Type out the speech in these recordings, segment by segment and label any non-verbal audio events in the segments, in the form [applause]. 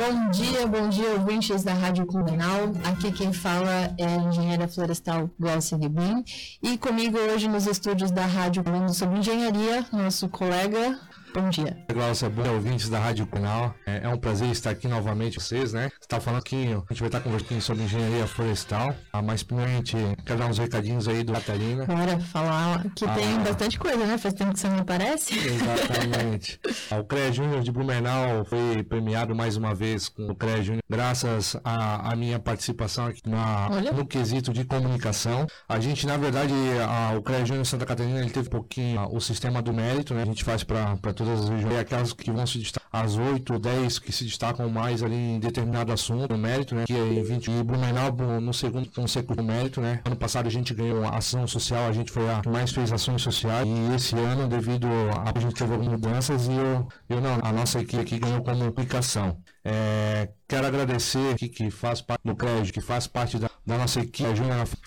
Bom dia, bom dia, ouvintes da Rádio Comunal. Aqui quem fala é a engenheira florestal Glaucia Ribin. E comigo hoje nos estúdios da Rádio falando sobre engenharia, nosso colega Bom dia. Glaucia, bom dia, ouvintes da Rádio Canal. É, é, um prazer estar aqui novamente com vocês, né? Você tá falando que a gente vai estar conversando sobre engenharia florestal, ah, mas primeiro a gente quer dar uns recadinhos aí do Catarina. Bora falar que ah, tem bastante coisa, né? Faz tempo que você não aparece. Exatamente. [laughs] o CREA Júnior de Blumenau foi premiado mais uma vez com o CREA Júnior, graças à minha participação aqui na, no quesito de comunicação. A gente, na verdade, a, o CREA Júnior Santa Catarina, ele teve um pouquinho a, o sistema do mérito, né? A gente faz para todas as regiões, aquelas que vão se destacar, as 8 ou 10 que se destacam mais ali em determinado assunto, no mérito, né? Que é em 20, e Blumenau no segundo consecutivo mérito, né? Ano passado a gente ganhou ação social, a gente foi a que mais fez ações sociais, e esse ano, devido a, a gente teve algumas mudanças, e eu, eu não, a nossa equipe aqui ganhou como aplicação. É, quero agradecer aqui que faz parte do crédito, que faz parte da, da nossa equipe,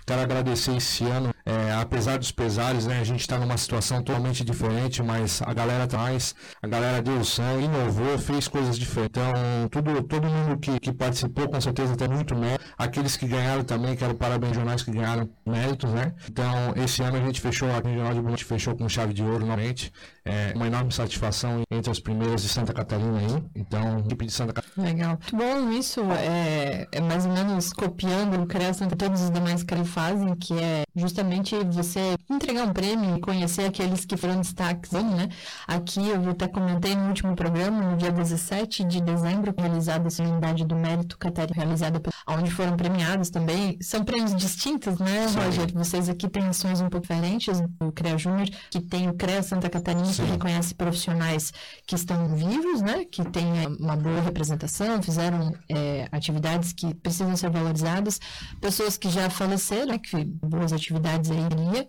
Quero agradecer esse ano, é, apesar dos pesares, né, a gente está numa situação totalmente diferente, mas a galera traz, a galera deu sangue, inovou, fez coisas diferentes. Então, tudo, todo mundo que, que participou, com certeza tem muito mérito. Aqueles que ganharam também, quero parabéns jornais que ganharam méritos, né? Então, esse ano a gente fechou, a Regional de gente fechou com chave de ouro novamente. É uma enorme satisfação entre as primeiras de Santa Catarina aí. Então, equipe de Santa Catarina. Legal. Muito bom isso. É, é mais ou menos copiando o Crescent que todos os demais que ele fazem, que é justamente você entregar um prêmio e conhecer aqueles que foram destaques, né? Aqui eu até comentei no último programa, no dia 17 de dezembro, realizada essa unidade do mérito catarina, realizada onde foram premiados também. São prêmios distintos, né, Sim. Roger? Vocês aqui têm ações um pouco diferentes. O CREA Júnior, que tem o CREA Santa Catarina, Sim. que reconhece profissionais que estão vivos, né? Que têm uma boa representação, fizeram é, atividades que precisam ser valorizadas. Pessoas que já faleceram, né, que boas atividades aí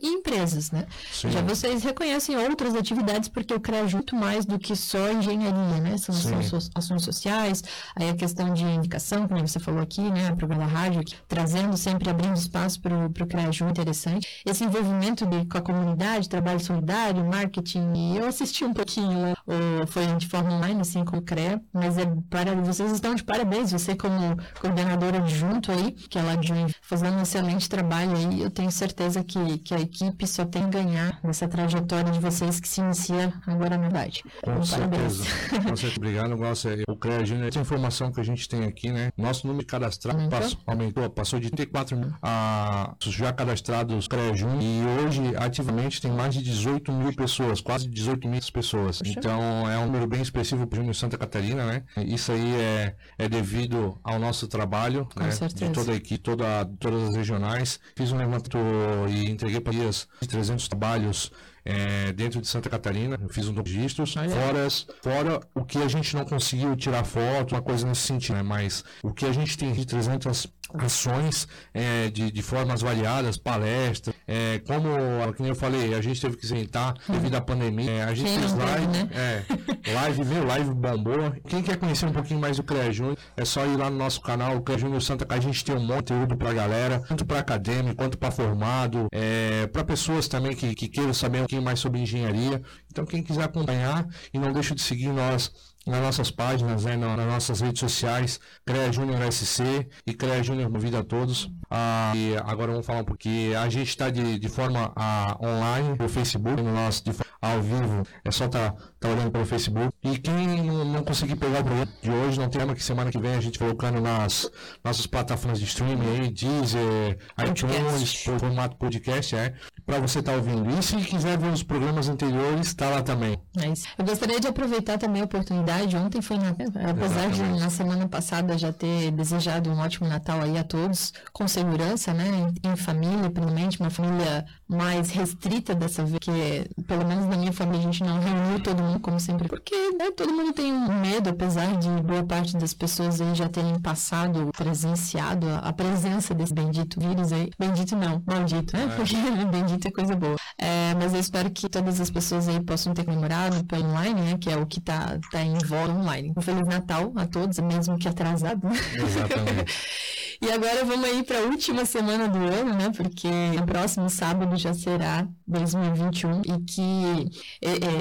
e empresas, né? Sim. Já vocês reconhecem outras atividades porque eu CREA junto mais do que só engenharia, né? São ações, ações sociais, aí a questão de indicação, como você falou aqui, né? O programa da rádio, trazendo sempre, abrindo espaço para o CREA junto, interessante. Esse envolvimento de, com a comunidade, trabalho solidário, marketing, eu assisti um pouquinho, ou foi de forma online, assim, com o CREA, mas é para vocês estão de parabéns, você como coordenadora adjunto aí, que é lá de fazendo um excelente trabalho aí, eu tenho certeza que, que a equipe só tem a ganhar nessa trajetória de vocês que se inicia agora na idade. Com então, certeza. [laughs] Com certeza. Obrigado, Glaucia. O CREA Júnior, essa informação que a gente tem aqui, né? Nosso número cadastrado aumentou, passou, aumentou, passou de 34 mil a já cadastrados CREA Júnior e hoje ativamente tem mais de 18 mil pessoas, quase 18 mil pessoas. Então é um número bem expressivo para o Júnior Santa Catarina, né? Isso aí é, é devido ao nosso trabalho, Com né? Certeza. De toda a equipe, toda, todas as regionais. Fiz um levantamento e entreguei para dias 300 trabalhos é, dentro de Santa Catarina. Eu fiz um registros, ah, é? fora, fora o que a gente não conseguiu tirar foto, uma coisa nesse sentido, né? Mas o que a gente tem de 300 ações é, de, de formas variadas, palestras, é, como, como eu falei, a gente teve que sentar devido à pandemia, é, a gente Quem fez live, né? é, live, veio, live bombou. Quem quer conhecer um pouquinho mais do CREA Júnior, é só ir lá no nosso canal, o CREA Júnior Santa a gente tem um monte de conteúdo pra galera, tanto para acadêmico, quanto para formado, é, para pessoas também que, que queiram saber um pouquinho mais sobre engenharia. Então, quem quiser acompanhar e não deixe de seguir nós nas nossas páginas, né, nas nossas redes sociais, CREA Júnior SC e CREA Júnior Convida a todos. Ah, e agora vamos falar um pouquinho. A gente está de, de forma ah, online, no Facebook, no nosso, de, ao vivo, é só estar tá, tá olhando pelo Facebook. E quem não, não conseguir pegar o programa de hoje, não tem tema que semana que vem a gente vai colocando nas nossas plataformas de streaming aí, Deezer, iTunes, formato podcast, é para você estar tá ouvindo. E se quiser ver os programas anteriores, está lá também. É isso. Eu gostaria de aproveitar também a oportunidade. Ontem foi Natal, apesar Exatamente. de na semana passada já ter desejado um ótimo Natal aí a todos, com segurança, né? Em, em família, primeiramente, uma família mais restrita dessa vez, que pelo menos na minha família a gente não reuniu todo mundo como sempre, porque né, todo mundo tem um medo, apesar de boa parte das pessoas aí já terem passado, presenciado a, a presença desse bendito vírus aí. Bendito não, maldito, né? É. Porque [laughs] bendito muita coisa boa. É, mas eu espero que todas as pessoas aí possam ter comemorado pelo online, né? Que é o que tá, tá em voga online. Um Feliz Natal a todos, mesmo que atrasado, né? Exatamente. [laughs] E agora vamos aí para a última semana do ano, né? Porque o próximo sábado já será 2021 e que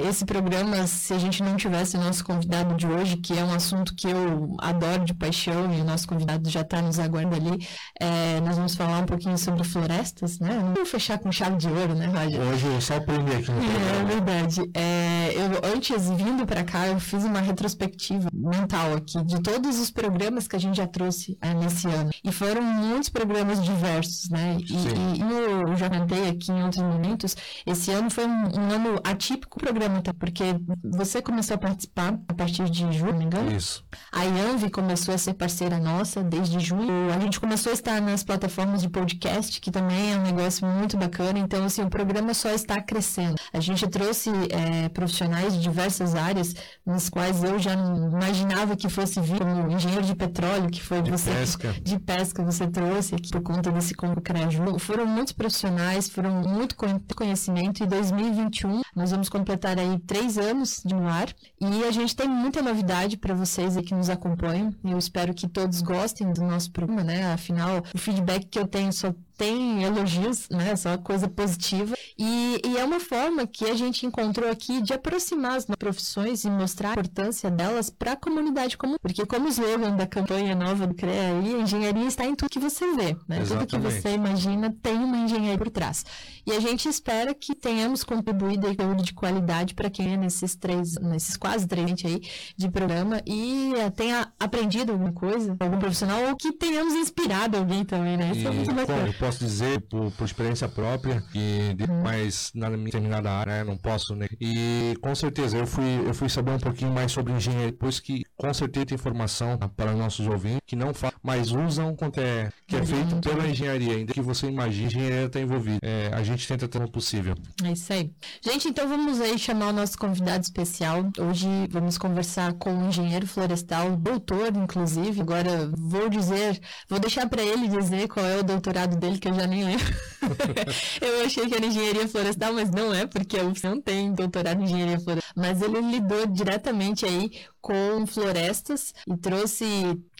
esse programa, se a gente não tivesse o nosso convidado de hoje, que é um assunto que eu adoro de paixão e o nosso convidado já está nos aguardando ali, é, nós vamos falar um pouquinho sobre florestas, né? Vamos fechar com chave de ouro, né, Roger? Hoje eu só aprendi aqui no É, é verdade. É, eu, antes, vindo para cá, eu fiz uma retrospectiva mental aqui de todos os programas que a gente já trouxe é, nesse ano. E foram muitos programas diversos, né? E, e, e eu já cantei aqui em outros momentos, esse ano foi um, um ano atípico programa, tá? Porque você começou a participar a partir de junho, não me engano? Isso. A Yanvi começou a ser parceira nossa desde junho. A gente começou a estar nas plataformas de podcast, que também é um negócio muito bacana. Então, assim, o programa só está crescendo. A gente trouxe é, profissionais de diversas áreas, nas quais eu já não imaginava que fosse vir, como engenheiro de petróleo, que foi de você. Pesca. De pesca, você trouxe aqui por conta desse Concraju. Foram muitos profissionais, foram muito conhecimento. E 2021, nós vamos completar aí três anos de no ar. E a gente tem muita novidade para vocês aí que nos acompanham. Eu espero que todos gostem do nosso programa, né? Afinal, o feedback que eu tenho só tem elogios, né? Só coisa positiva. E, e, é uma forma que a gente encontrou aqui de aproximar as profissões e mostrar a importância delas para a comunidade comum. Porque, como o slogan da campanha nova do CREA aí, a engenharia está em tudo que você vê. Né? Tudo que você imagina tem uma engenharia por trás. E a gente espera que tenhamos contribuído aí com de qualidade para quem é nesses três, nesses quase três aí de programa e uh, tenha aprendido alguma coisa, algum profissional, ou que tenhamos inspirado alguém também, né? Isso é muito bacana. Eu posso dizer, por, por experiência própria, que uhum. mais na minha determinada área, né, não posso, né? E com certeza eu fui, eu fui saber um pouquinho mais sobre engenharia, depois que com certeza tem informação para nossos ouvintes que não fazem, mas usam quanto é que é uhum. feito pela engenharia, ainda que você imagine, a engenharia está envolvida. É, a gente tenta ter o possível. É isso aí. Gente, então vamos aí chamar o nosso convidado especial. Hoje vamos conversar com um engenheiro florestal, doutor, inclusive. Agora vou dizer, vou deixar para ele dizer qual é o doutorado dele, que eu já nem lembro. [laughs] eu achei que era engenharia florestal, mas não é, porque a UFS não tem doutorado em engenharia florestal. Mas ele lidou diretamente aí com florestas e trouxe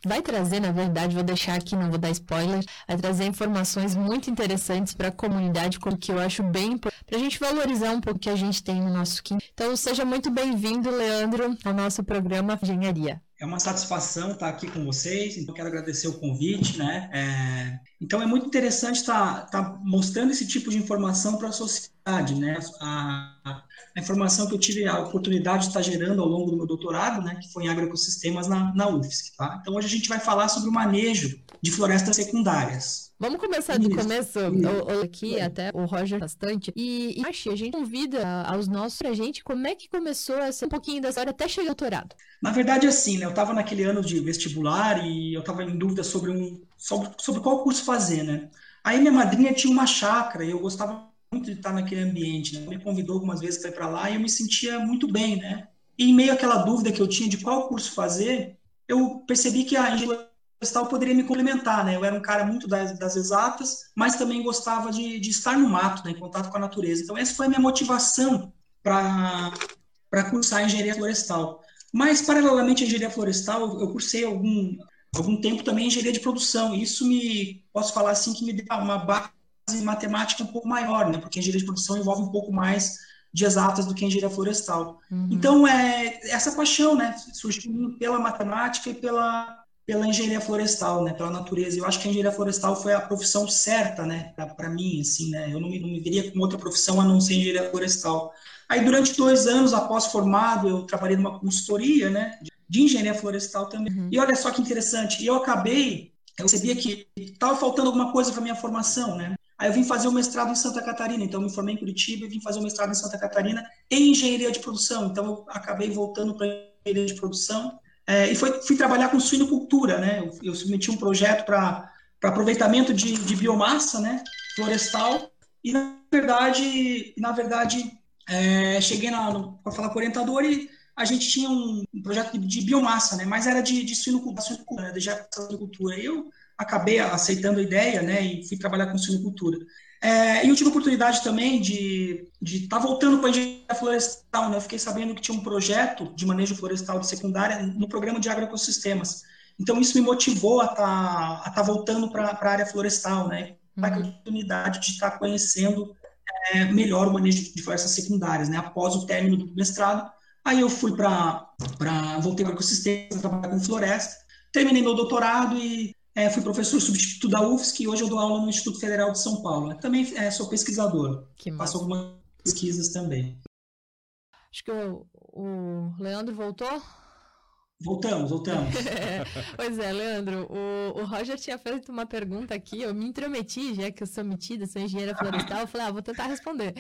vai trazer, na verdade, vou deixar aqui, não vou dar spoiler, vai trazer informações muito interessantes para a comunidade, que eu acho bem para a gente valorizar um pouco o que a gente tem no nosso Kim. Então, seja muito bem-vindo, Leandro, ao nosso programa Engenharia. É uma satisfação estar aqui com vocês, então quero agradecer o convite, né? É... Então é muito interessante estar, estar mostrando esse tipo de informação para a sociedade, né? A, a informação que eu tive a oportunidade de estar gerando ao longo do meu doutorado, né, que foi em agroecossistemas na, na UFSC. Tá? Então, hoje a gente vai falar sobre o manejo de florestas secundárias. Vamos começar do começo, o, o, aqui, é. até o Roger bastante. E, e a gente convida aos nossos pra gente como é que começou essa um pouquinho da história até chegar ao doutorado. Na verdade, assim, né? Eu estava naquele ano de vestibular e eu estava em dúvida sobre um sobre, sobre qual curso fazer, né? Aí minha madrinha tinha uma chácara e eu gostava muito de estar naquele ambiente, né? Me convidou algumas vezes para ir para lá e eu me sentia muito bem, né? E em meio àquela dúvida que eu tinha de qual curso fazer, eu percebi que a engenharia florestal poderia me complementar, né? Eu era um cara muito das, das exatas, mas também gostava de, de, estar no mato, né? Em contato com a natureza. Então essa foi a minha motivação para cursar engenharia florestal. Mas paralelamente à engenharia florestal, eu cursei algum algum tempo também engenharia de produção. Isso me posso falar assim que me deu uma base matemática um pouco maior, né? Porque a engenharia de produção envolve um pouco mais de exatas do que a engenharia florestal. Uhum. Então, é essa paixão, né, surgiu pela matemática e pela pela engenharia florestal, né, pela natureza. Eu acho que a engenharia florestal foi a profissão certa, né, para mim, assim, né. Eu não me, não me veria com outra profissão a não ser engenharia florestal. Aí, durante dois anos após formado, eu trabalhei numa consultoria, né, de engenharia florestal também. Uhum. E olha só que interessante, eu acabei, eu sabia que estava faltando alguma coisa para minha formação, né? Aí eu vim fazer o mestrado em Santa Catarina, então me formei em Curitiba e vim fazer o mestrado em Santa Catarina em engenharia de produção. Então eu acabei voltando para engenharia de produção é, e foi, fui trabalhar com suinocultura, né? Eu, eu submeti um projeto para aproveitamento de, de, biomassa, né? Florestal e na verdade, na verdade, é, cheguei para falar com o orientador e a gente tinha um, um projeto de, de, biomassa, né? Mas era de, de suinocultura, né? de suinocultura. Eu acabei aceitando a ideia, né, e fui trabalhar com suinocultura. É, e eu tive a oportunidade também de estar tá voltando para a engenharia florestal, né, eu fiquei sabendo que tinha um projeto de manejo florestal de secundária no programa de agroecossistemas. Então, isso me motivou a estar tá, tá voltando para a área florestal, né? Para uhum. a oportunidade de estar tá conhecendo é, melhor o manejo de florestas secundárias, né? Após o término do mestrado, aí eu fui para, voltei para o ecossistema, trabalhar com floresta, terminei meu doutorado e é, fui professor substituto da UFSC e hoje eu dou aula no Instituto Federal de São Paulo. também é, sou pesquisador, que faço algumas pesquisas também. Acho que o, o Leandro voltou. Voltamos, voltamos. [laughs] pois é, Leandro, o, o Roger tinha feito uma pergunta aqui, eu me intrometi, já que eu sou metida, sou engenheira florestal, eu falei, ah, vou tentar responder.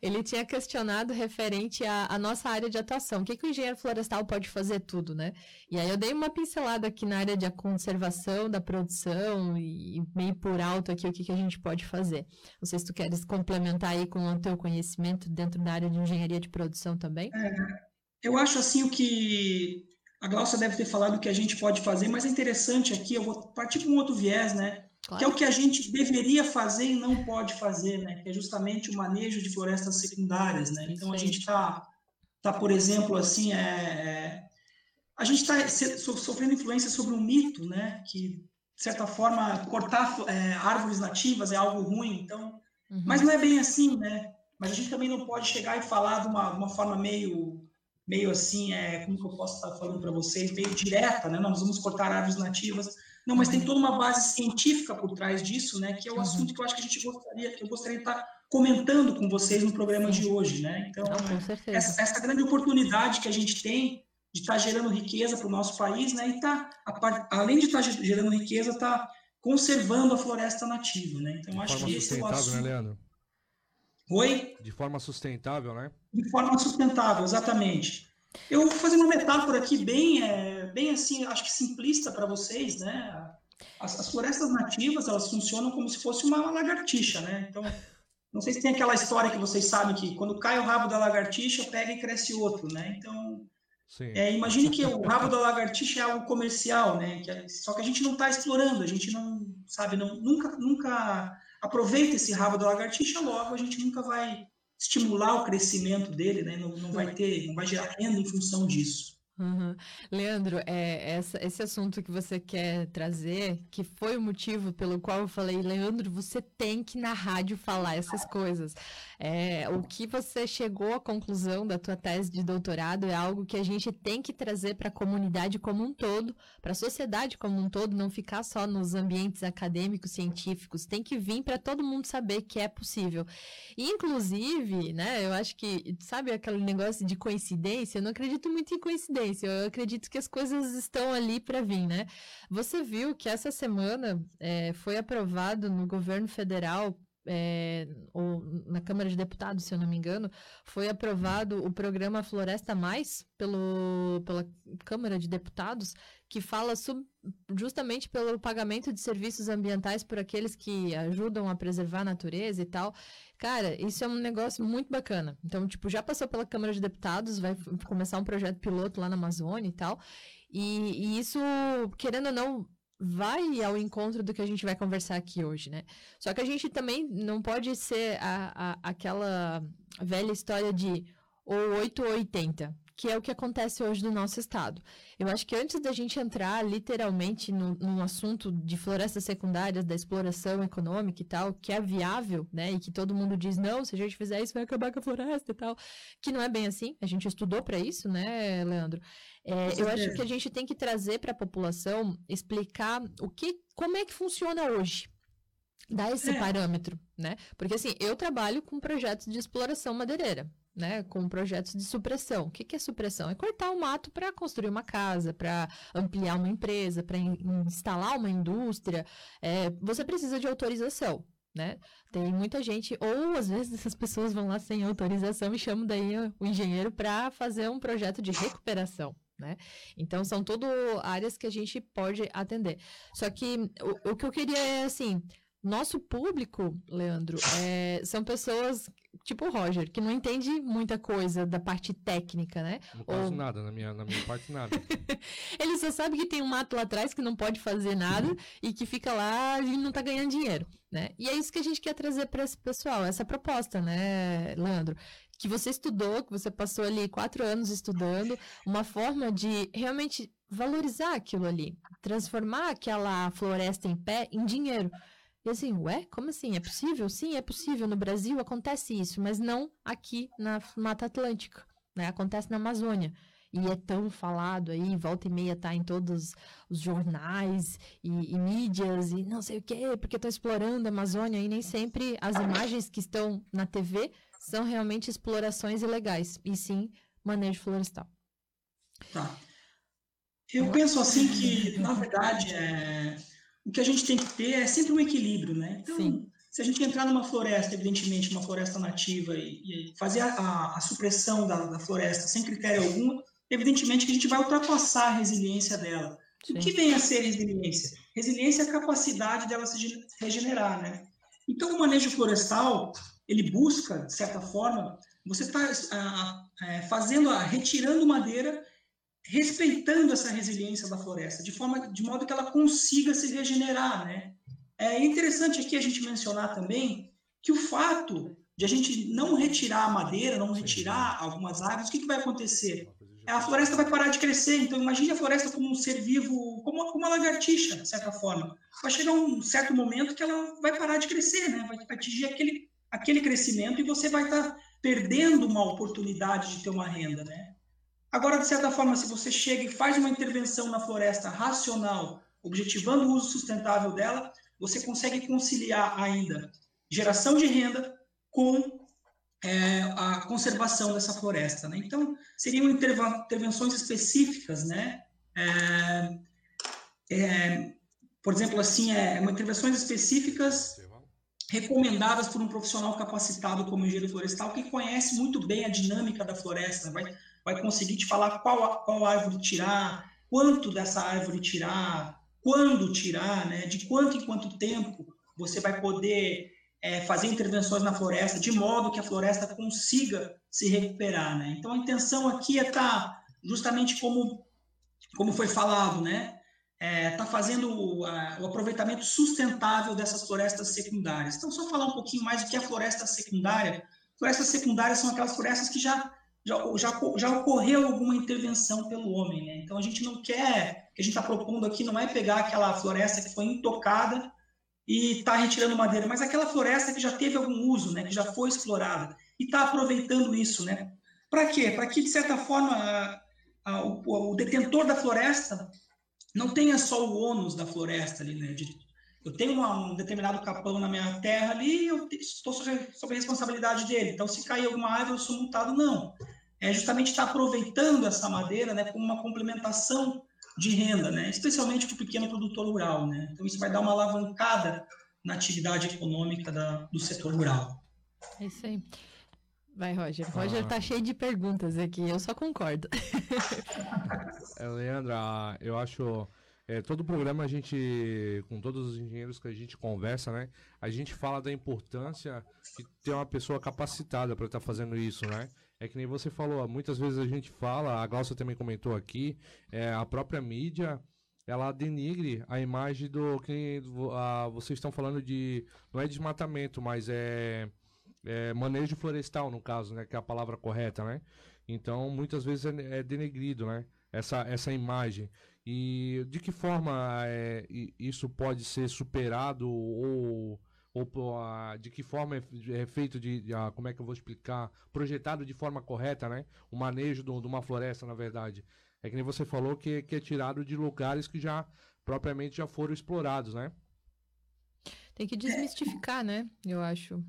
Ele tinha questionado referente à, nossa área de atuação, o que, que o engenheiro florestal pode fazer tudo, né? E aí eu dei uma pincelada aqui na área de conservação da produção e meio por alto aqui o que, que a gente pode fazer. Não sei se tu queres complementar aí com o teu conhecimento dentro da área de engenharia de produção também. É, eu acho assim o que a Glaucia deve ter falado que a gente pode fazer, mas é interessante aqui, eu vou partir para um outro viés, né? Claro. Que é o que a gente deveria fazer e não pode fazer, né? Que é justamente o manejo de florestas secundárias, né? Então a gente está, tá, por exemplo, assim, é, é a gente está sofrendo influência sobre um mito, né? Que de certa forma cortar é, árvores nativas é algo ruim, então, uhum. mas não é bem assim, né? Mas a gente também não pode chegar e falar de uma, uma forma meio meio assim, é, como que eu posso estar falando para vocês, meio direta, né? Nós vamos cortar árvores nativas. Não, mas tem toda uma base científica por trás disso, né? Que é o uhum. assunto que eu acho que a gente gostaria, que eu gostaria de estar comentando com vocês no programa de hoje, né? Então, essa, essa, grande oportunidade que a gente tem de estar gerando riqueza para o nosso país, né? E tá, além de estar gerando riqueza, tá conservando a floresta nativa, né? Então, de acho que esse é o né, assunto. Né, Leandro? Oi? De forma sustentável, né? De forma sustentável, exatamente. Eu vou fazer uma metáfora aqui bem, é, bem assim, acho que simplista para vocês, né? As, as, florestas nativas, elas funcionam como se fosse uma lagartixa, né? Então, não sei se tem aquela história que vocês sabem que quando cai o rabo da lagartixa, pega e cresce outro, né? Então, é, imagine que o rabo da lagartixa é algo comercial, né? Que, é, só que a gente não está explorando, a gente não, sabe, não, nunca, nunca aproveita esse rabo da lagartixa, logo a gente nunca vai estimular o crescimento dele, né? Não, não vai ter, não vai gerar renda em função disso. Uhum. Leandro, é, essa, esse assunto que você quer trazer, que foi o motivo pelo qual eu falei, Leandro, você tem que na rádio falar essas coisas. É, o que você chegou à conclusão da tua tese de doutorado é algo que a gente tem que trazer para a comunidade como um todo, para a sociedade como um todo, não ficar só nos ambientes acadêmicos, científicos, tem que vir para todo mundo saber que é possível. E, inclusive, né, eu acho que, sabe aquele negócio de coincidência? Eu não acredito muito em coincidência, eu acredito que as coisas estão ali para vir, né? Você viu que essa semana é, foi aprovado no governo federal é, ou na Câmara de Deputados, se eu não me engano, foi aprovado o programa Floresta Mais pelo, pela Câmara de Deputados, que fala sub, justamente pelo pagamento de serviços ambientais por aqueles que ajudam a preservar a natureza e tal. Cara, isso é um negócio muito bacana. Então, tipo, já passou pela Câmara de Deputados, vai começar um projeto piloto lá na Amazônia e tal. E, e isso, querendo ou não, vai ao encontro do que a gente vai conversar aqui hoje, né? Só que a gente também não pode ser a, a, aquela velha história de ou 8 ou 80, que é o que acontece hoje no nosso estado. Eu acho que antes da gente entrar literalmente no, assunto de florestas secundárias, da exploração econômica e tal, que é viável, né? E que todo mundo diz, não, se a gente fizer isso vai acabar com a floresta e tal, que não é bem assim. A gente estudou para isso, né, Leandro? É, eu acho que a gente tem que trazer para a população explicar o que, como é que funciona hoje. Dar esse é. parâmetro, né? Porque assim, eu trabalho com projetos de exploração madeireira, né? Com projetos de supressão. O que, que é supressão? É cortar o mato para construir uma casa, para ampliar uma empresa, para in instalar uma indústria. É, você precisa de autorização. Né? Tem muita gente, ou às vezes essas pessoas vão lá sem autorização e chamam daí o engenheiro para fazer um projeto de recuperação né? Então, são tudo áreas que a gente pode atender. Só que o, o que eu queria é, assim, nosso público, Leandro, é, são pessoas tipo o Roger, que não entende muita coisa da parte técnica, né? Não Ou... nada, na minha, na minha parte nada. [laughs] Ele só sabe que tem um mato lá atrás que não pode fazer nada e que fica lá e não tá ganhando dinheiro, né? E é isso que a gente quer trazer para esse pessoal, essa proposta, né, Leandro? Que você estudou, que você passou ali quatro anos estudando, uma forma de realmente valorizar aquilo ali, transformar aquela floresta em pé em dinheiro. E assim, ué, como assim? É possível? Sim, é possível. No Brasil acontece isso, mas não aqui na Mata Atlântica, né? Acontece na Amazônia. E é tão falado aí, volta e meia tá em todos os jornais e, e mídias e não sei o quê, porque estão explorando a Amazônia e nem sempre as imagens que estão na TV são realmente explorações ilegais, e sim manejo florestal. Tá. Eu penso assim que, na verdade, é, o que a gente tem que ter é sempre um equilíbrio, né? Então, Sim. se a gente entrar numa floresta, evidentemente, uma floresta nativa, e, e fazer a, a, a supressão da, da, floresta sem critério algum, evidentemente que a gente vai ultrapassar a resiliência dela. Sim. O que vem a ser resiliência? Resiliência é a capacidade dela se regenerar, né? Então, o manejo florestal, ele busca, de certa forma, você está é, fazendo, a, retirando madeira respeitando essa resiliência da floresta, de forma, de modo que ela consiga se regenerar, né? É interessante aqui a gente mencionar também que o fato de a gente não retirar a madeira, não retirar algumas árvores, o que, que vai acontecer? A floresta vai parar de crescer. Então, imagine a floresta como um ser vivo, como uma, como uma lagartixa, de certa forma. Vai chegar um certo momento que ela vai parar de crescer, né? Vai atingir aquele, aquele crescimento e você vai estar tá perdendo uma oportunidade de ter uma renda, né? Agora, de certa forma, se você chega e faz uma intervenção na floresta racional, objetivando o uso sustentável dela, você consegue conciliar ainda geração de renda com é, a conservação dessa floresta. Né? Então, seriam intervenções específicas, né? É, é, por exemplo, assim, é, intervenções específicas recomendadas por um profissional capacitado como engenheiro florestal que conhece muito bem a dinâmica da floresta, vai vai conseguir te falar qual, qual árvore tirar, quanto dessa árvore tirar, quando tirar, né? de quanto em quanto tempo você vai poder é, fazer intervenções na floresta, de modo que a floresta consiga se recuperar. Né? Então, a intenção aqui é estar tá justamente como, como foi falado, né? É, tá fazendo o, a, o, aproveitamento sustentável dessas florestas secundárias. Então, só falar um pouquinho mais do que é floresta secundária. Florestas secundárias são aquelas florestas que já já, já, já ocorreu alguma intervenção pelo homem. Né? Então a gente não quer, o que a gente está propondo aqui não é pegar aquela floresta que foi intocada e está retirando madeira, mas aquela floresta que já teve algum uso, né? que já foi explorada, e está aproveitando isso. Né? Para quê? Para que, de certa forma, a, a, o, o, detentor da floresta não tenha só o ônus da floresta ali, né? De, eu tenho uma, um determinado capão na minha terra ali, eu estou sob, a responsabilidade dele. Então, se cair alguma árvore, eu sou multado. Não é justamente estar aproveitando essa madeira né, como uma complementação de renda, né, especialmente para o pequeno produtor rural. Né? Então, isso vai dar uma alavancada na atividade econômica da, do setor rural. É isso aí. Vai, Roger. Roger ah. tá cheio de perguntas aqui, eu só concordo. é, Leandra, eu acho. É, todo programa a gente, com todos os engenheiros que a gente conversa, né? A gente fala da importância de ter uma pessoa capacitada para estar tá fazendo isso, né? É que nem você falou, muitas vezes a gente fala, a Glaucia também comentou aqui, é, a própria mídia ela denigre a imagem do que a, vocês estão falando de não é desmatamento, mas é, é, manejo florestal no caso, né, que é a palavra correta, né? Então muitas vezes é, é denegrido, né? Essa essa imagem e de que forma é, isso pode ser superado ou ou a, de que forma é, é feito de, de a, como é que eu vou explicar, projetado de forma correta, né? O manejo de uma floresta, na verdade. É que nem você falou que, que é tirado de lugares que já propriamente já foram explorados, né? Tem que desmistificar, né? Eu acho.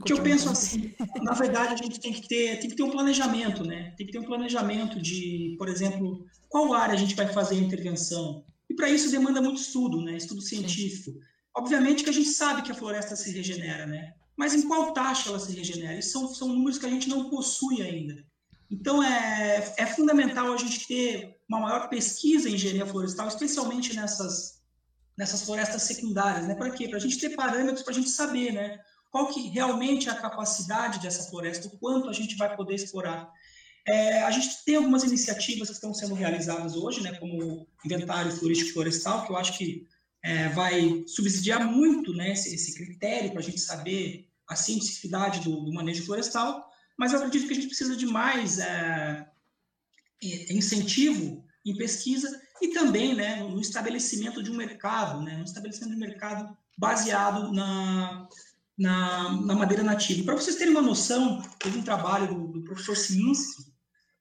O que eu penso assim, na verdade a gente tem que ter, tem que ter um planejamento, né? Tem que ter um planejamento de, por exemplo, qual área a gente vai fazer a intervenção. E para isso demanda muito estudo, né? Estudo científico. Sim. Obviamente que a gente sabe que a floresta se regenera, né? Mas em qual taxa ela se regenera? Isso são, são números que a gente não possui ainda. Então, é, é fundamental a gente ter uma maior pesquisa em engenharia florestal, especialmente nessas, nessas florestas secundárias, né? Para quê? Para a gente ter parâmetros para a gente saber, né? Qual que realmente é a capacidade dessa floresta, o quanto a gente vai poder explorar. É, a gente tem algumas iniciativas que estão sendo realizadas hoje, né? Como o inventário florístico florestal, que eu acho que é, vai subsidiar muito né, esse, esse critério para a gente saber a cientificidade do, do, manejo florestal, Mas eu acredito que a gente precisa de mais é, incentivo em pesquisa e também né, no estabelecimento de um mercado, né, no estabelecimento de um mercado baseado na, na, na madeira nativa. Para vocês terem uma noção, teve um trabalho do, do professor Siminski,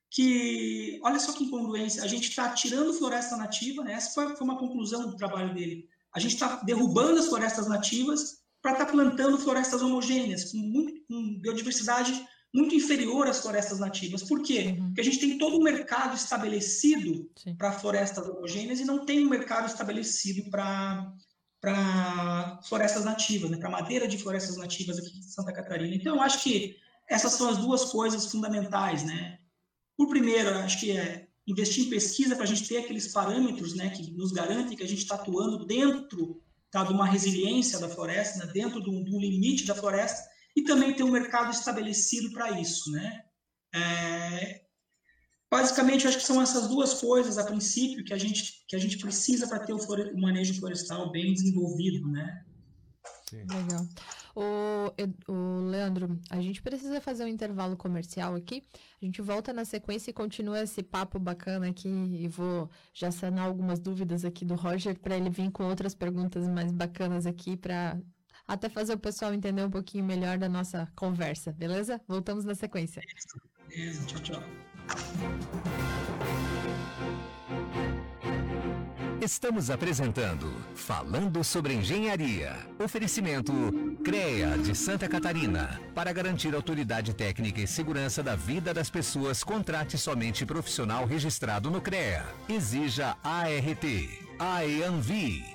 que, olha só que incongruência, a gente está tirando floresta nativa, né, essa foi, foi uma conclusão do trabalho dele, a gente está derrubando as florestas nativas para estar tá plantando florestas homogêneas, com, muito, com biodiversidade muito inferior às florestas nativas. Por quê? Uhum. Porque a gente tem todo um mercado estabelecido para florestas homogêneas e não tem um mercado estabelecido para para florestas nativas, né, para madeira de florestas nativas aqui de Santa Catarina. Então, eu acho que essas são as duas coisas fundamentais, né? Por primeiro, acho que é investir em pesquisa para a gente ter aqueles parâmetros, né, que nos garantem que a gente está atuando dentro tá, de uma resiliência da floresta, né, dentro do, do limite da floresta, e também ter um mercado estabelecido para isso, né? É, basicamente, acho que são essas duas coisas, a princípio, que a gente, que a gente precisa para ter o, flore, o, manejo florestal bem desenvolvido, né? Sim. Legal. O, o Leandro, a gente precisa fazer um intervalo comercial aqui. A gente volta na sequência e continua esse papo bacana aqui. E vou já sanar algumas dúvidas aqui do Roger para ele vir com outras perguntas mais bacanas aqui para até fazer o pessoal entender um pouquinho melhor da nossa conversa, beleza? Voltamos na sequência. Beleza, tchau, tchau. Estamos apresentando Falando sobre Engenharia. Oferecimento CREA de Santa Catarina. Para garantir autoridade técnica e segurança da vida das pessoas, contrate somente profissional registrado no CREA. Exija ART. AEANVI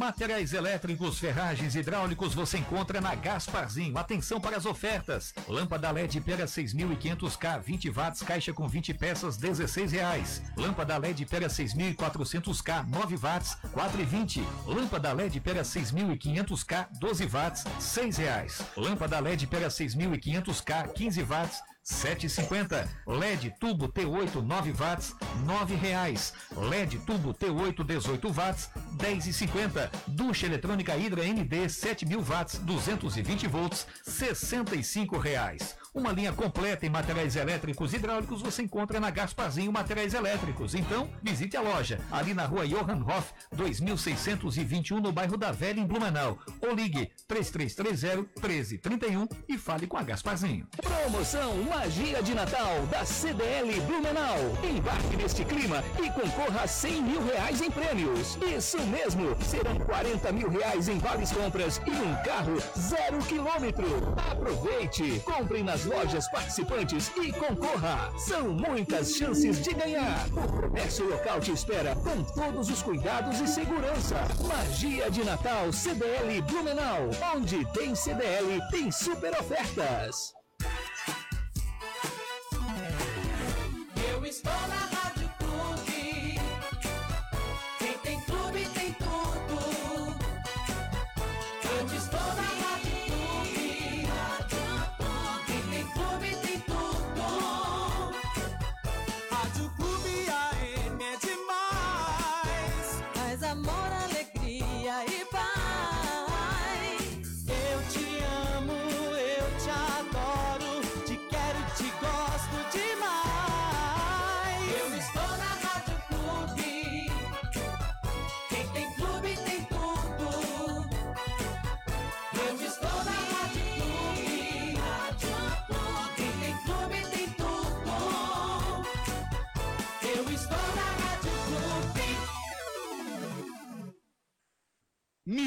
Materiais elétricos, ferragens hidráulicos você encontra na Gasparzinho. Atenção para as ofertas. Lâmpada LED Pera 6500K, 20 watts, caixa com 20 peças, 16 reais. Lâmpada LED Pera 6400K, 9 watts, 4,20. Lâmpada LED Pera 6500K, 12 watts, 6 reais. Lâmpada LED Pera 6500K, 15 watts, 7,50. LED tubo T8 9 watts, R$ reais. LED tubo T8 18 watts, 10,50. Ducha eletrônica Hidra ND 7000 watts, 220 volts, R$ reais. Uma linha completa em materiais elétricos e hidráulicos você encontra na Gasparzinho Materiais Elétricos. Então, visite a loja, ali na rua Johann Hoff, 2621, no bairro da Velha, em Blumenau. Ou ligue 3330-1331 e fale com a Gasparzinho. Promoção Magia de Natal da CDL Blumenau. Embarque neste clima e concorra a 100 mil reais em prêmios. Isso mesmo, serão 40 mil reais em vales compras e um carro zero quilômetro. Aproveite, compre nas lojas participantes e concorra. São muitas chances de ganhar. O comércio local te espera com todos os cuidados e segurança. Magia de Natal CDL Blumenau. Onde tem CDL, tem super ofertas. Eu estou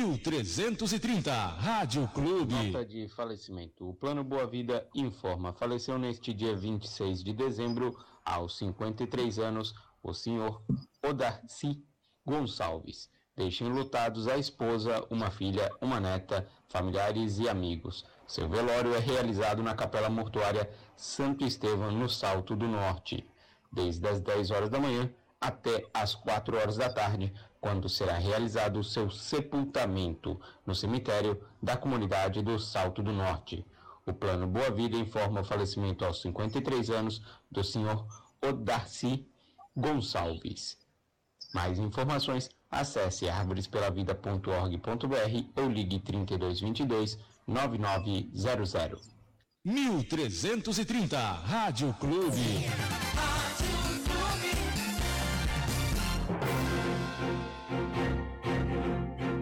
na trezentos Rádio Clube. Nota de falecimento. O Plano Boa Vida informa. Faleceu neste dia 26 de dezembro, aos 53 anos, o senhor Odarci Gonçalves. Deixem lutados a esposa, uma filha, uma neta, familiares e amigos. Seu velório é realizado na Capela Mortuária Santo Estevão, no Salto do Norte, desde as 10 horas da manhã até as 4 horas da tarde, quando será realizado o seu sepultamento no cemitério da comunidade do Salto do Norte. O Plano Boa Vida informa o falecimento aos 53 anos do senhor Odarci Gonçalves. Mais informações, acesse arvorespelavida.org.br ou ligue 3222 9900. 1330 Rádio Clube.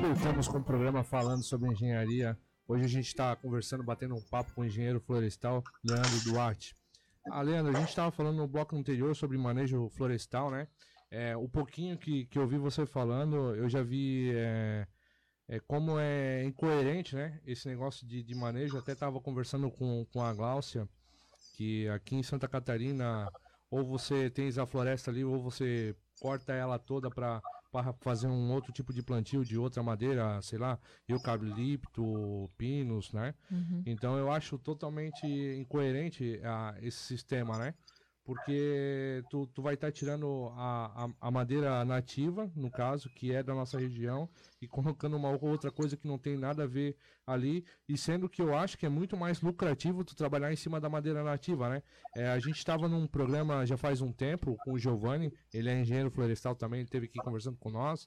Voltamos com o programa falando sobre engenharia. Hoje a gente está conversando, batendo um papo com o engenheiro florestal Leandro Duarte. Ah, Leandro, a gente estava falando no bloco anterior sobre manejo florestal, né? É, o pouquinho que, que eu vi você falando, eu já vi é, é, como é incoerente, né? Esse negócio de, de manejo. Até estava conversando com, com a Gláucia, que aqui em Santa Catarina, ou você tem a floresta ali, ou você corta ela toda para para fazer um outro tipo de plantio de outra madeira, sei lá, eucalipto, pinos, né? Uhum. Então eu acho totalmente incoerente uh, esse sistema, né? Porque tu, tu vai estar tá tirando a, a, a, madeira nativa, no caso, que é da nossa região, e colocando uma outra coisa que não tem nada a ver ali, e sendo que eu acho que é muito mais lucrativo tu trabalhar em cima da madeira nativa, né? É, a gente estava num programa já faz um tempo com o Giovanni, ele é engenheiro florestal também, ele esteve aqui conversando com nós,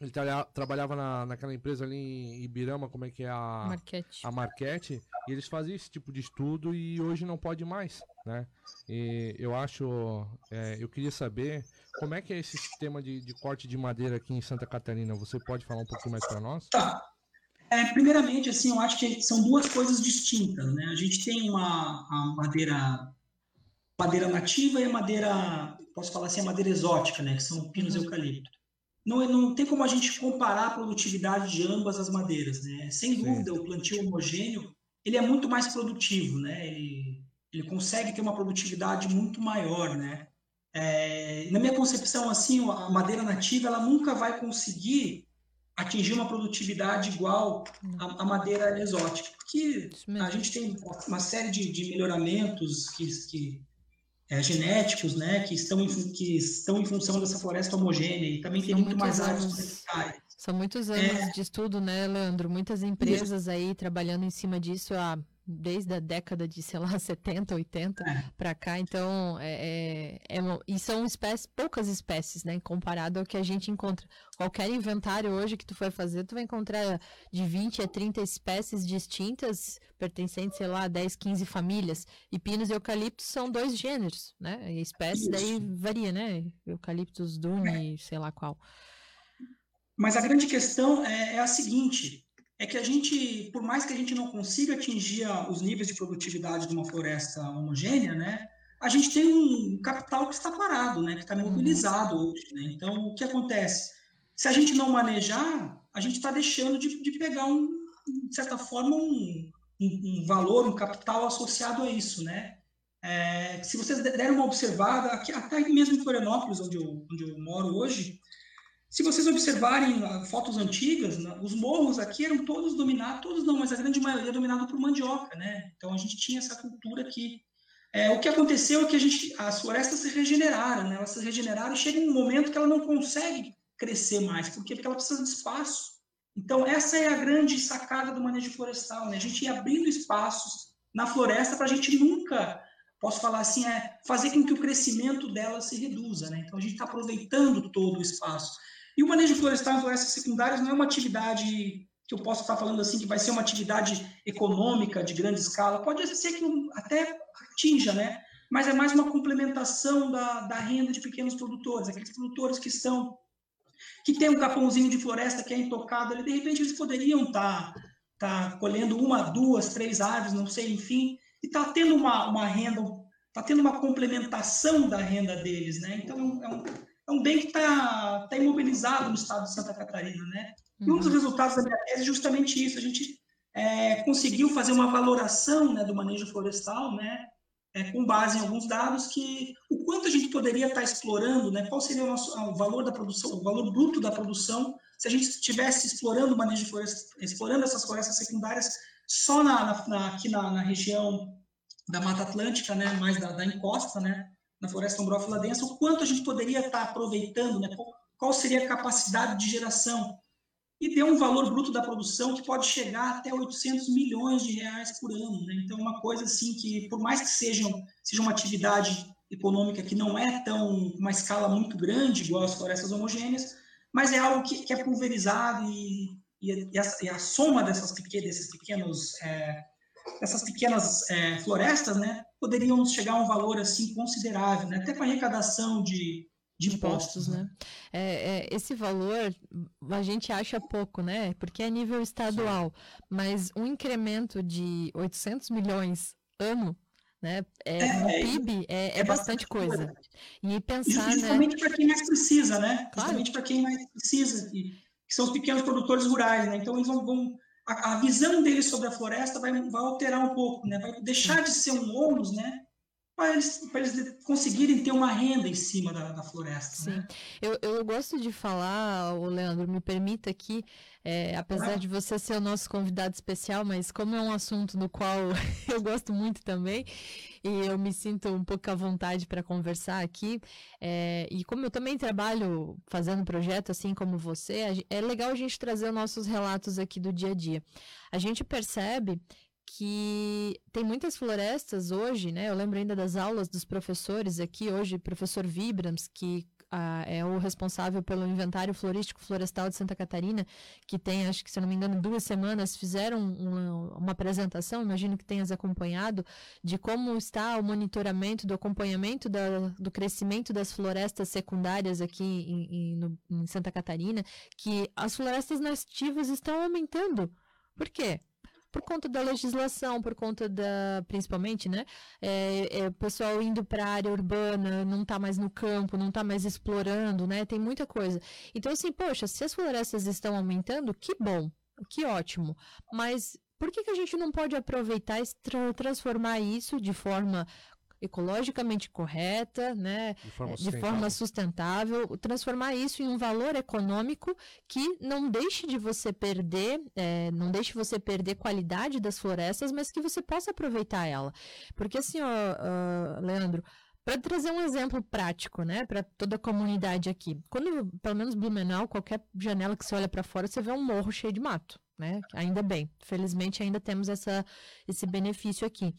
ele tra trabalhava na, naquela empresa ali em Ibirama, como é que é a Marquete. a Marquete, e eles faziam esse tipo de estudo e hoje não pode mais, né? E eu acho, é, eu queria saber como é que é esse sistema de, de, corte de madeira aqui em Santa Catarina. Você pode falar um pouquinho mais para nós? Tá. É, primeiramente, assim, eu acho que são duas coisas distintas, né? A gente tem uma a madeira madeira nativa e a madeira, posso falar assim, a madeira exótica, né? Que são pinos e eucalipto não, não tem como a gente comparar a produtividade de ambas as madeiras, né? Sem Sim. dúvida, o plantio homogêneo ele é muito mais produtivo, né? Ele, ele consegue ter uma produtividade muito maior, né? É, na minha concepção, assim, a madeira nativa ela nunca vai conseguir atingir uma produtividade igual à, à madeira exótica, porque a gente tem uma série de, de melhoramentos que, que é, genéticos, né, que estão, em, que estão em função dessa floresta homogênea e também tem muito mais áreas São muitos anos é... de estudo, né, Leandro? Muitas empresas Isso. aí trabalhando em cima disso há desde a década de, sei lá, [laughs] 70, 80 é. para cá. Então, é, é, é e são espécies, poucas espécies, né? Comparado ao que a gente encontra. Qualquer inventário hoje que tu for fazer, tu vai encontrar de 20 a 30 espécies distintas, pertencentes, sei lá, a 10, 15 famílias. E pinos e eucaliptos são dois gêneros, né? E espécies daí varia, né? Eucaliptus dune, sei lá qual. Mas a grande questão é, é a seguinte: é que a gente, por mais que a gente não consiga atingir os níveis de produtividade de uma floresta homogênea, né, a gente tem um capital que está parado, né, que está mobilizado uhum. hoje. Né? Então, o que acontece? Se a gente não manejar, a gente está deixando de, de, pegar, um, de certa forma, um, um, um, valor, um capital associado a isso. Né? É, se vocês derem uma observada, aqui, até mesmo em Florianópolis, onde eu, onde eu moro hoje, se vocês observarem ah, fotos antigas, né, os morros aqui eram todos dominados, todos não, mas a grande maioria dominado por mandioca, né? Então a gente tinha essa cultura aqui. É, o que aconteceu é que a gente, as florestas se regeneraram, né? Elas se regeneraram e chega um momento que ela não consegue crescer mais, porque, porque ela precisa de espaço. Então essa é a grande sacada do manejo florestal, né? A gente ir abrindo espaços na floresta para a gente nunca posso falar assim, é fazer com que o crescimento dela se reduza, né? Então a gente está aproveitando todo o espaço. E o manejo florestal em florestas secundárias não é uma atividade que eu posso estar falando assim, que vai ser uma atividade econômica de grande escala. Pode ser que até atinja, né? Mas é mais uma complementação da, da renda de pequenos produtores, aqueles produtores que estão que tem um capãozinho de floresta que é intocado, ali, de repente eles poderiam estar tá, tá colhendo uma, duas, três árvores, não sei, enfim, e está tendo uma, uma renda, está tendo uma complementação da renda deles, né? Então é um, é um bem que está tá imobilizado no estado de Santa Catarina, né? E um dos uhum. resultados da minha tese é justamente isso, a gente é, conseguiu fazer uma valoração né, do manejo florestal, né, é, com base em alguns dados que o quanto a gente poderia estar explorando, né, qual seria o, nosso, o valor da produção, o valor bruto da produção, se a gente estivesse explorando o manejo florestal, explorando essas florestas secundárias só na, na, aqui na, na, região da Mata Atlântica, né, mais da, da encosta, né, na floresta ombrófila densa, o quanto a gente poderia estar aproveitando, né, qual, qual seria a capacidade de geração e deu um valor bruto da produção que pode chegar até 800 milhões de reais por ano. Né? Então, uma coisa assim que, por mais que sejam, seja uma atividade econômica que não é tão uma escala muito grande, igual as florestas homogêneas, mas é algo que, que é pulverizado e, e, e, a, e, a, soma dessas pequenas, desses pequenos, é, dessas pequenas é, florestas, né, poderiam chegar a um valor assim considerável, né? até com a arrecadação de de impostos, né? É, é, esse valor a gente acha pouco, né? Porque é nível estadual, Sim. mas um incremento de 800 milhões ano, né? É, é no PIB é, é, é bastante coisa. coisa. E pensar, Justamente né? para quem mais precisa, né? Claro. Justamente para quem mais precisa, que, que, são os pequenos produtores rurais, né? Então eles vão, vão a, a, visão deles sobre a floresta vai, vai alterar um pouco, né? Vai deixar de ser um ônus, né? Para eles, eles conseguirem ter uma renda em cima da, da floresta. Sim, né? eu, eu gosto de falar, o Leandro, me permita aqui, é, apesar ah. de você ser o nosso convidado especial, mas como é um assunto no qual [laughs] eu gosto muito também, e eu me sinto um pouco à vontade para conversar aqui, é, e como eu também trabalho fazendo projeto assim como você, é legal a gente trazer os nossos relatos aqui do dia a dia. A gente percebe que tem muitas florestas hoje, né? Eu lembro ainda das aulas dos professores aqui hoje, professor Vibrams, que ah, é o responsável pelo inventário florístico florestal de Santa Catarina, que tem, acho que se não me engano, duas semanas, fizeram uma, uma apresentação, imagino que tenhas acompanhado, de como está o monitoramento do acompanhamento da, do crescimento das florestas secundárias aqui em, em, no, em Santa Catarina, que as florestas nativas estão aumentando. Por quê? Por conta da legislação, por conta da, principalmente, né, é, é, pessoal indo para a área urbana, não está mais no campo, não está mais explorando, né, tem muita coisa. Então, assim, poxa, se as florestas estão aumentando, que bom, que ótimo, mas por que, que a gente não pode aproveitar e transformar isso de forma ecologicamente correta, né, de forma, de forma sustentável, transformar isso em um valor econômico que não deixe de você perder, é, não deixe você perder qualidade das florestas, mas que você possa aproveitar ela. Porque assim, ó, Leandro, para trazer um exemplo prático, né, para toda a comunidade aqui. Quando, pelo menos Blumenau, qualquer janela que você olha para fora, você vê um morro cheio de mato, né? Ainda bem. Felizmente ainda temos essa, esse benefício aqui.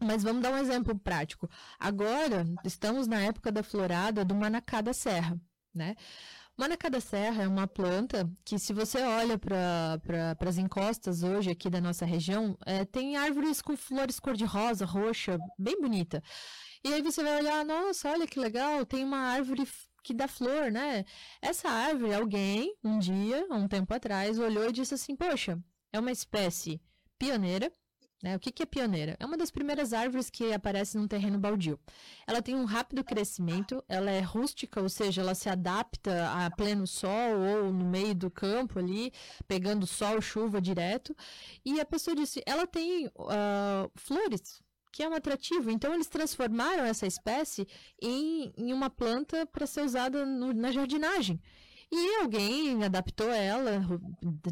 Mas vamos dar um exemplo prático. Agora, estamos na época da florada do manacá da serra, né? Manacá da serra é uma planta que, se você olha para pra, as encostas hoje aqui da nossa região, é, tem árvores com flores cor-de-rosa, roxa, bem bonita. E aí você vai olhar, nossa, olha que legal, tem uma árvore que dá flor, né? Essa árvore, alguém, um dia, um tempo atrás, olhou e disse assim, poxa, é uma espécie pioneira, né? O que, que é pioneira? É uma das primeiras árvores que aparece num terreno baldio. Ela tem um rápido crescimento, ela é rústica, ou seja, ela se adapta a pleno sol ou no meio do campo ali, pegando sol, chuva direto. E a pessoa disse, ela tem uh, flores, que é um atrativo. Então, eles transformaram essa espécie em, em uma planta para ser usada no, na jardinagem. E alguém adaptou ela,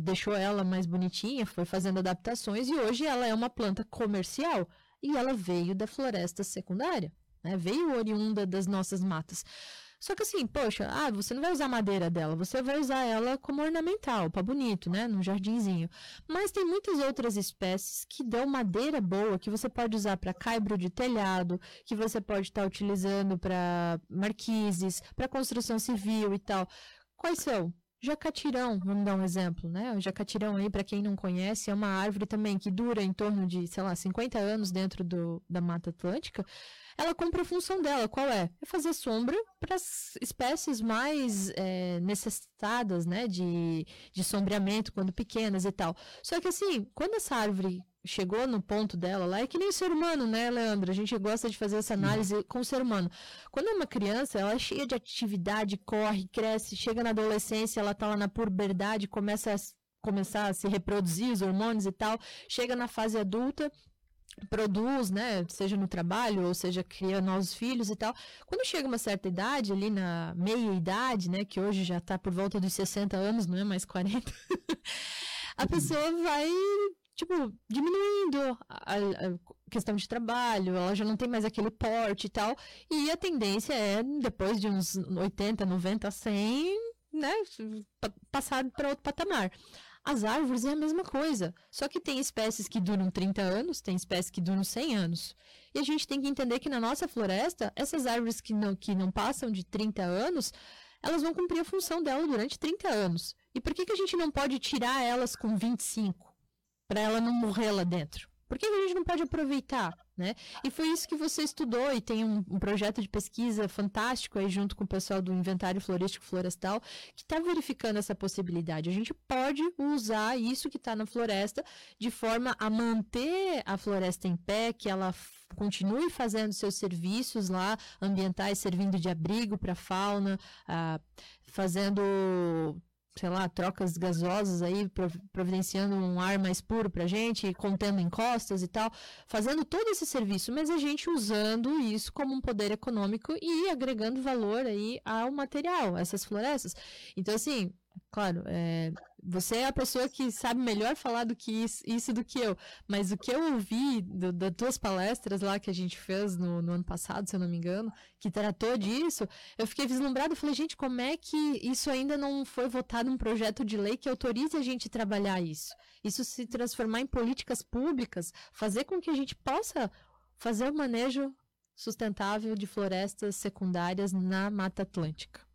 deixou ela mais bonitinha, foi fazendo adaptações e hoje ela é uma planta comercial e ela veio da floresta secundária, né? Veio oriunda das nossas matas. Só que assim, poxa, ah, você não vai usar madeira dela, você vai usar ela como ornamental, para bonito, né, num jardinzinho. Mas tem muitas outras espécies que dão madeira boa, que você pode usar para caibro de telhado, que você pode estar tá utilizando para marquises, para construção civil e tal. Quais são? Jacatirão, vamos dar um exemplo, né? O jacatirão aí, para quem não conhece, é uma árvore também que dura em torno de, sei lá, 50 anos dentro do, da Mata Atlântica. Ela cumpre a função dela, qual é? É fazer sombra para as espécies mais é, necessitadas, né, de, de sombreamento, quando pequenas e tal. Só que assim, quando essa árvore chegou no ponto dela lá, é que nem o ser humano, né, Leandro? A gente gosta de fazer essa análise com o ser humano. Quando é uma criança, ela é cheia de atividade, corre, cresce, chega na adolescência, ela tá lá na puberdade, começa a começar a se reproduzir os hormônios e tal, chega na fase adulta, produz, né, seja no trabalho ou seja cria novos filhos e tal. Quando chega uma certa idade, ali na meia idade, né, que hoje já está por volta dos 60 anos, não é mais 40, [laughs] a pessoa vai tipo, diminuindo a, a, questão de trabalho, ela já não tem mais aquele porte e tal, e a tendência é, depois de uns 80, 90, 100, né, passar para outro patamar. As árvores é a mesma coisa, só que tem espécies que duram 30 anos, tem espécies que duram 100 anos. E a gente tem que entender que na nossa floresta, essas árvores que não, que não passam de 30 anos, elas vão cumprir a função dela durante 30 anos. E por que, que a gente não pode tirar elas com 25? Para ela não morrer lá dentro? Por que a gente não pode aproveitar, né? E foi isso que você estudou e tem um, um projeto de pesquisa fantástico aí junto com o pessoal do Inventário Florístico Florestal que está verificando essa possibilidade. A gente pode usar isso que está na floresta de forma a manter a floresta em pé, que ela continue fazendo seus serviços lá ambientais, servindo de abrigo para a fauna, ah, fazendo sei lá, trocas gasosas aí, providenciando um ar mais puro pra gente, contendo encostas e tal, fazendo todo esse serviço, mas a gente usando isso como um poder econômico e agregando valor aí ao material, essas florestas. Então, assim, claro, é, você é a pessoa que sabe melhor falar do que isso, isso do que eu. Mas o que eu ouvi do, das tuas palestras lá que a gente fez no, no, ano passado, se eu não me engano, que tratou disso, eu fiquei vislumbrado. Falei, gente, como é que isso ainda não foi votado um projeto de lei que autorize a gente trabalhar isso? Isso se transformar em políticas públicas, fazer com que a gente possa fazer o manejo sustentável de florestas secundárias na Mata Atlântica.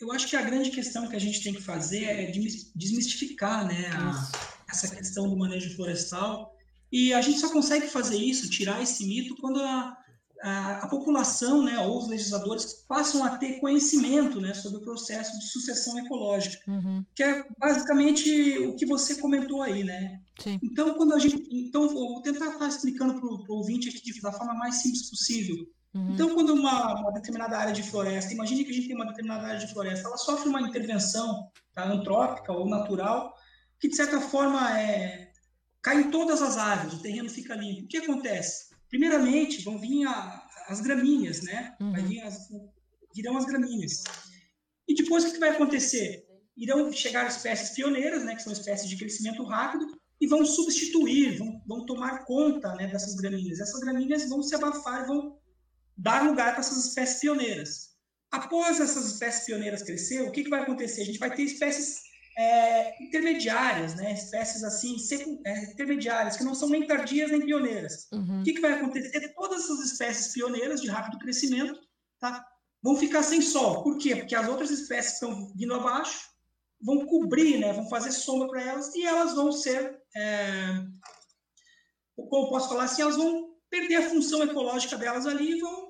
Eu acho que a grande questão que a gente tem que fazer é desmistificar né, a, essa questão do manejo florestal. E a gente só consegue fazer isso, tirar esse mito, quando a, a, a, população, né, ou os legisladores passam a ter conhecimento, né, sobre o processo de sucessão ecológica, uhum. que é basicamente o que você comentou aí, né? Sim. Então, quando a gente, então vou tentar estar explicando para o ouvinte aqui da forma mais simples possível. Uhum. Então, quando uma, uma, determinada área de floresta, imagine que a gente tem uma determinada área de floresta, ela sofre uma intervenção tá, antrópica ou natural, que de certa forma é, cai em todas as árvores, o terreno fica limpo. O que acontece? Primeiramente, vão vir a, as gramíneas, né? Uhum. As, virão as gramíneas. E depois o que vai acontecer? Irão chegar espécies pioneiras, né, que são espécies de crescimento rápido, e vão substituir, vão, vão tomar conta né, dessas gramíneas. Essas gramíneas vão se abafar, vão dar lugar para essas espécies pioneiras. Após essas espécies pioneiras crescer, o que, que vai acontecer? A gente vai ter espécies é, intermediárias, né? espécies assim, é, intermediárias, que não são nem tardias nem pioneiras. Uhum. O que, que vai acontecer? Todas essas espécies pioneiras de rápido crescimento tá? vão ficar sem sol. Por quê? Porque as outras espécies que estão vindo abaixo vão cobrir, né? vão fazer sombra para elas e elas vão ser, é, como posso falar assim, elas vão perder a função ecológica delas ali e vão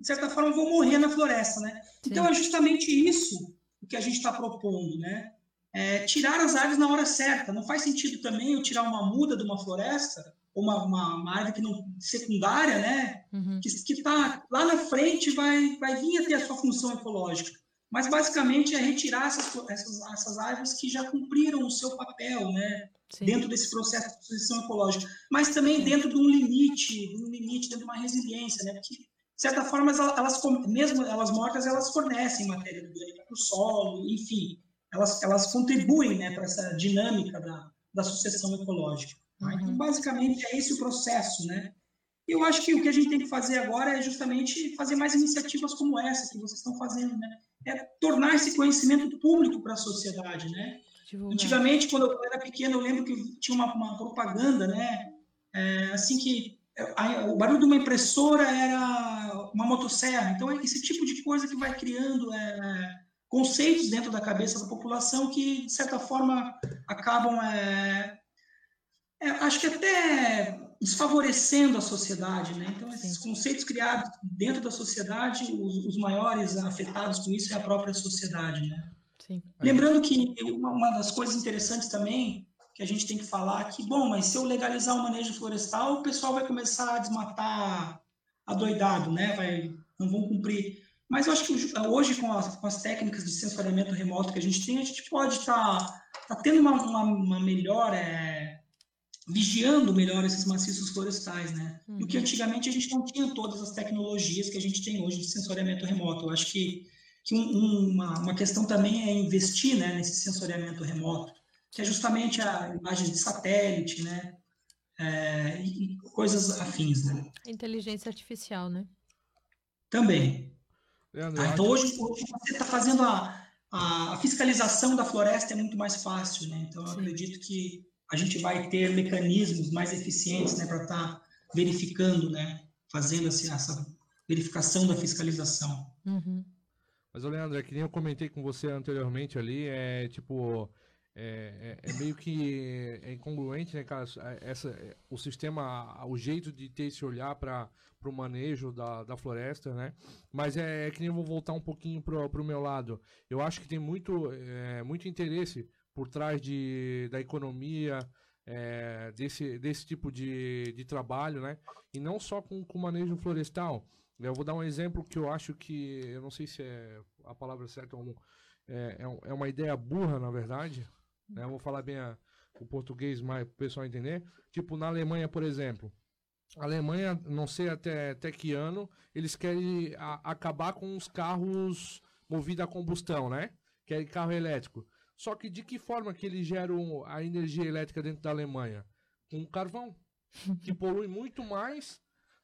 de certa forma, vão morrer na floresta, né? Sim. Então, é justamente isso que a gente está propondo, né? É tirar as árvores na hora certa. Não faz sentido também eu tirar uma muda de uma floresta, ou uma, uma, uma árvore que não, secundária, né? Uhum. Que está lá na frente, vai, vai vir a ter a sua função ecológica. Mas, basicamente, é retirar essas, essas, essas árvores que já cumpriram o seu papel, né? Sim. dentro desse processo de transição ecológica, mas também Sim. dentro de um limite, de um limite, dentro de uma resiliência, né? Porque de certa forma, elas, mesmo elas mortas, elas fornecem matéria orgânica para o solo, enfim, elas, elas contribuem né, para essa dinâmica da, da sucessão ecológica. Tá? Uhum. Então, basicamente, é esse o processo, né? Eu acho que o que a gente tem que fazer agora é justamente fazer mais iniciativas como essa que vocês estão fazendo, né? É tornar esse conhecimento público para a sociedade, né? Divulgar. Antigamente, quando eu era pequeno, eu lembro que tinha uma, uma propaganda, né? É, assim que a, o barulho de uma impressora era uma motosserra. Então, é esse tipo de coisa que vai criando é, conceitos dentro da cabeça da população que, de certa forma, acabam, é, é, acho que até desfavorecendo a sociedade. Né? Então, esses Sim. conceitos criados dentro da sociedade, os, os, maiores afetados com isso é a própria sociedade. Né? Lembrando que uma, uma das coisas interessantes também que a gente tem que falar que, bom, mas se eu legalizar o manejo florestal, o pessoal vai começar a desmatar adoidado, né? Vai, não vão cumprir. Mas eu acho que hoje, com as, com as técnicas de sensoriamento remoto que a gente tem, a gente pode estar tá, tá tendo uma, uma, uma melhor, é, vigiando melhor esses maciços florestais, né? Uhum. que antigamente a gente não tinha todas as tecnologias que a gente tem hoje de sensoriamento remoto. Eu acho que, que um, uma, uma questão também é investir né, nesse sensoriamento remoto, que é justamente a imagem de satélite, né? É, e coisas afins, né? Inteligência artificial, né? Também. Leandro, ah, então hoje, hoje você está fazendo a, a, fiscalização da floresta é muito mais fácil, né? Então eu Sim. acredito que a gente vai ter mecanismos mais eficientes, né, para estar tá verificando, né, fazendo essa, essa verificação da fiscalização. Uhum. Mas, Leandro, é que nem eu comentei com você anteriormente ali, é tipo, é, é, é, meio que é incongruente, né, cara? Essa, o sistema, o jeito de ter esse olhar para o manejo da, da floresta, né? Mas é, é, que nem eu vou voltar um pouquinho para o meu lado. Eu acho que tem muito, é, muito interesse por trás de, da economia, é, desse, desse tipo de, de trabalho, né? E não só com o manejo florestal. Eu vou dar um exemplo que eu acho que, eu não sei se é a palavra certa ou não, é, é, é uma ideia burra, na verdade, né? Eu vou falar bem a, o português mais para o pessoal entender. Tipo, na Alemanha, por exemplo. A Alemanha, não sei até, até que ano, eles querem a, acabar com os carros movidos a combustão, né? Querem carro elétrico. Só que de que forma que eles geram a energia elétrica dentro da Alemanha? Com carvão, que polui muito mais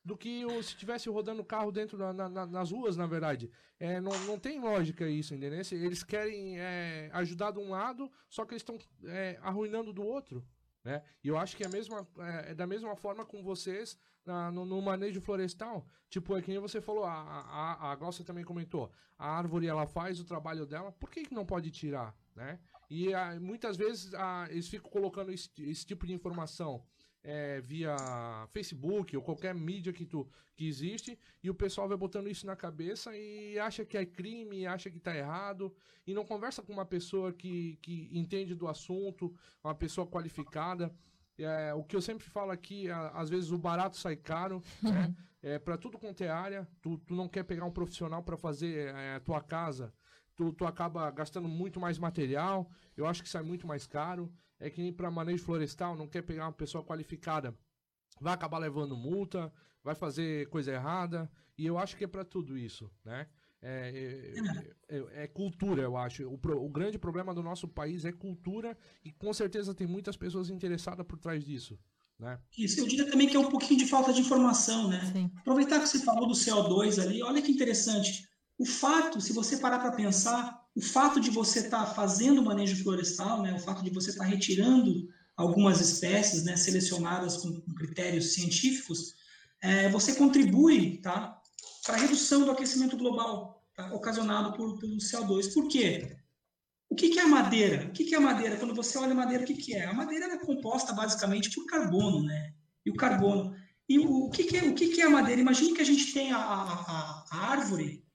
do que se estivesse rodando carro dentro da, na, nas ruas, na verdade. É, não, não tem lógica isso, entendeu? Eles querem é, ajudar de um lado, só que eles estão é, arruinando do outro. Né? E eu acho que é, mesma, é, é da mesma forma com vocês na, no, no, manejo florestal. Tipo, é que nem você falou, a, a, a Glaucia também comentou, a árvore ela faz o trabalho dela, por que, que não pode tirar? Né? E a, muitas vezes a, eles ficam colocando esse, esse tipo de informação é, via Facebook ou qualquer mídia que, tu, que existe, e o pessoal vai botando isso na cabeça e acha que é crime, acha que está errado, e não conversa com uma pessoa que, que entende do assunto, uma pessoa qualificada. É, o que eu sempre falo aqui, às vezes o barato sai caro, né? [laughs] É, para tudo quanto é área, tu, tu não quer pegar um profissional para fazer é, a tua casa, tu, tu acaba gastando muito mais material, eu acho que sai muito mais caro é que nem para manejo florestal, não quer pegar uma pessoa qualificada, vai acabar levando multa, vai fazer coisa errada, e eu acho que é para tudo isso, né? É, é, é, é, cultura, eu acho. O, o, grande problema do nosso país é cultura e com certeza tem muitas pessoas interessadas por trás disso. Né? Isso, eu diria também que é um pouquinho de falta de informação, né? Sim. Aproveitar que você falou do CO2 ali, olha que interessante. O fato, se você parar para pensar, o fato de você estar tá fazendo manejo florestal, né, o fato de você estar tá retirando algumas espécies né, selecionadas com, critérios científicos, é, você contribui tá, para a redução do aquecimento global tá, ocasionado por, pelo CO2. Por quê? O que, que é a madeira? O que, que é a madeira? Quando você olha a madeira, o que, que é? A madeira é composta basicamente por carbono, né? E o carbono. E o, o, que, que, é, o que, que é a madeira? Imagine que a gente tem a, a, a árvore,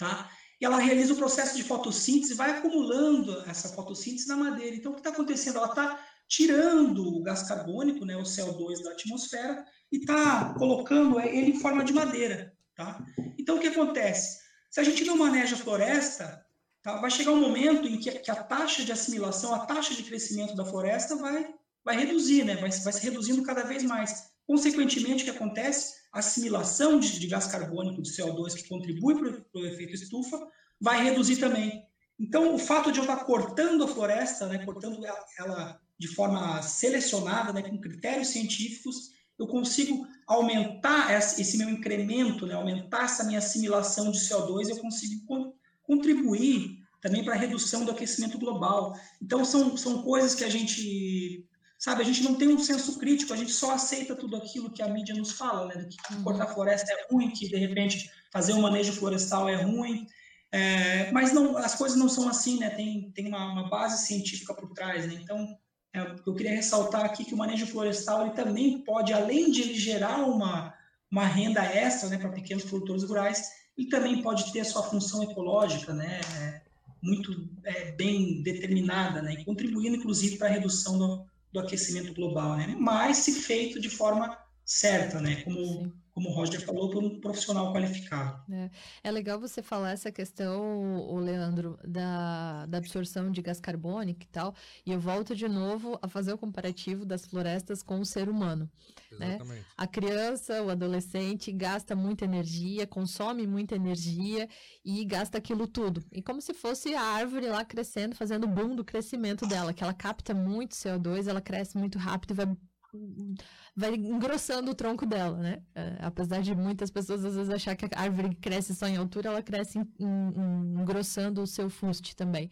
tá? e ela realiza o processo de fotossíntese, vai acumulando essa fotossíntese na madeira. Então, o que está acontecendo? Ela está tirando o gás carbônico, né, o CO2 da atmosfera, e está colocando ele em forma de madeira. Tá? Então, o que acontece? Se a gente não maneja a floresta, tá, vai chegar um momento em que, que, a taxa de assimilação, a taxa de crescimento da floresta vai, vai reduzir, né? vai, vai se reduzindo cada vez mais. Consequentemente, o que acontece? A assimilação de, de gás carbônico, de CO2, que contribui para o efeito estufa, vai reduzir também. Então, o fato de eu estar cortando a floresta, né, cortando ela, ela de forma selecionada, né, com critérios científicos, eu consigo aumentar esse meu incremento, né, aumentar essa minha assimilação de CO2, eu consigo contribuir também para a redução do aquecimento global. Então, são, são coisas que a gente Sabe, a gente não tem um senso crítico, a gente só aceita tudo aquilo que a mídia nos fala, né? Que uhum. cortar floresta é ruim, que de repente fazer um manejo florestal é ruim. É, mas não, as coisas não são assim, né? Tem, tem uma, uma base científica por trás, né? Então, é, eu queria ressaltar aqui que o manejo florestal ele também pode, além de ele gerar uma, uma renda extra né, para pequenos produtores rurais, ele também pode ter a sua função ecológica, né? É, muito é, bem determinada, né? E contribuindo, inclusive, para a redução do, do aquecimento global, né? mas se feito de forma certa, né? Como Sim como o Roger falou, por um profissional qualificado. É, é legal você falar essa questão, o Leandro, da, da absorção de gás carbônico e tal, e eu volto de novo a fazer o comparativo das florestas com o ser humano. Né? A criança, o adolescente gasta muita energia, consome muita energia e gasta aquilo tudo. E como se fosse a árvore lá crescendo, fazendo o boom do crescimento dela, que ela capta muito CO2, ela cresce muito rápido e vai vai engrossando o tronco dela, né? É, apesar de muitas pessoas às vezes achar que a árvore cresce só em altura, ela cresce em, em, engrossando o seu fuste também.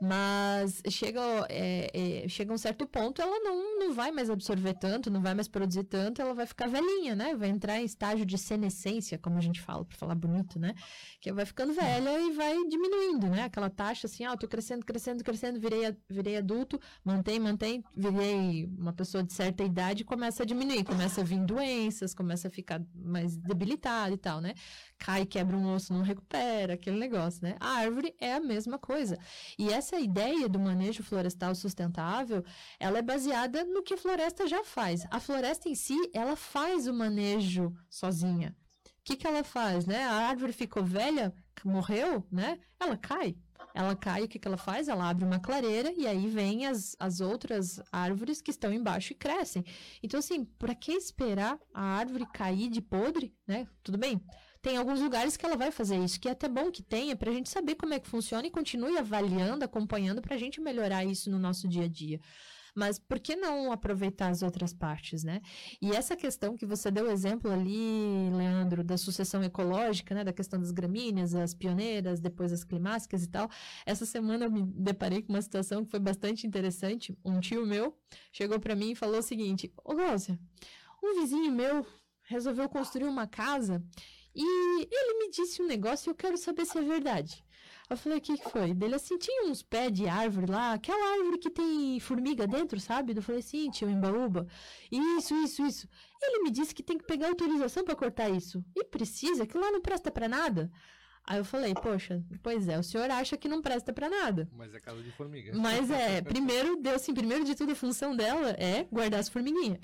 Mas chega, é, é, chega um certo ponto, ela não, não vai mais absorver tanto, não vai mais produzir tanto, ela vai ficar velhinha, né? Vai entrar em estágio de senescência, como a gente fala, para falar bonito, né? Que vai ficando velha e vai diminuindo, né? Aquela taxa assim, ah, tô crescendo, crescendo, crescendo, virei, virei adulto, mantém, mantém, virei uma pessoa de certa idade, começa a diminuir, começa a vir doenças, começa a ficar mais debilitada e tal, né? Cai, quebra um osso, não recupera, aquele negócio, né? A árvore é a mesma coisa. E essa essa ideia do manejo florestal sustentável, ela é baseada no que a floresta já faz. A floresta em si, ela faz o manejo sozinha. O que, que ela faz, né? A árvore ficou velha, morreu, né? Ela cai. Ela cai, o que, que ela faz? Ela abre uma clareira e aí vem as, as outras árvores que estão embaixo e crescem. Então, assim, para que esperar a árvore cair de podre, né? Tudo bem, tem alguns lugares que ela vai fazer isso, que é até bom que tenha, para a gente saber como é que funciona e continue avaliando, acompanhando, para a gente melhorar isso no nosso dia a dia. Mas por que não aproveitar as outras partes, né? E essa questão que você deu exemplo ali, Leandro, da sucessão ecológica, né? Da questão das gramíneas, as pioneiras, depois as climáticas e tal. Essa semana eu me deparei com uma situação que foi bastante interessante. Um tio meu chegou para mim e falou o seguinte: Ô, Gósia, um vizinho meu resolveu construir uma casa e ele me disse um negócio e eu quero saber se é verdade. Eu falei, o que, que foi? Dele assim, tinha uns pés de árvore lá, aquela árvore que tem formiga dentro, sabe? Eu falei, sim, tio Embaúba. Isso, isso, isso. Ele me disse que tem que pegar autorização para cortar isso. E precisa, que lá não presta para nada. Aí eu falei, poxa, pois é, o senhor acha que não presta para nada. Mas é casa de formiga. Mas é, [laughs] primeiro, deu assim, primeiro de tudo, a função dela é guardar as formiguinhas.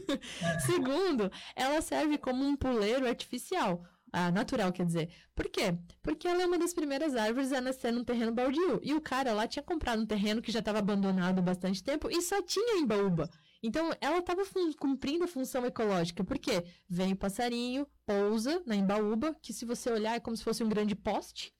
[laughs] Segundo, ela serve como um puleiro artificial. Ah, natural, quer dizer. Por quê? Porque ela é uma das primeiras árvores a nascer num terreno baldio. E o cara lá tinha comprado um terreno que já estava abandonado há bastante tempo e só tinha embaúba. Então, ela estava cumprindo a função ecológica. Por quê? Vem o passarinho, pousa na embaúba, que se você olhar é como se fosse um grande poste.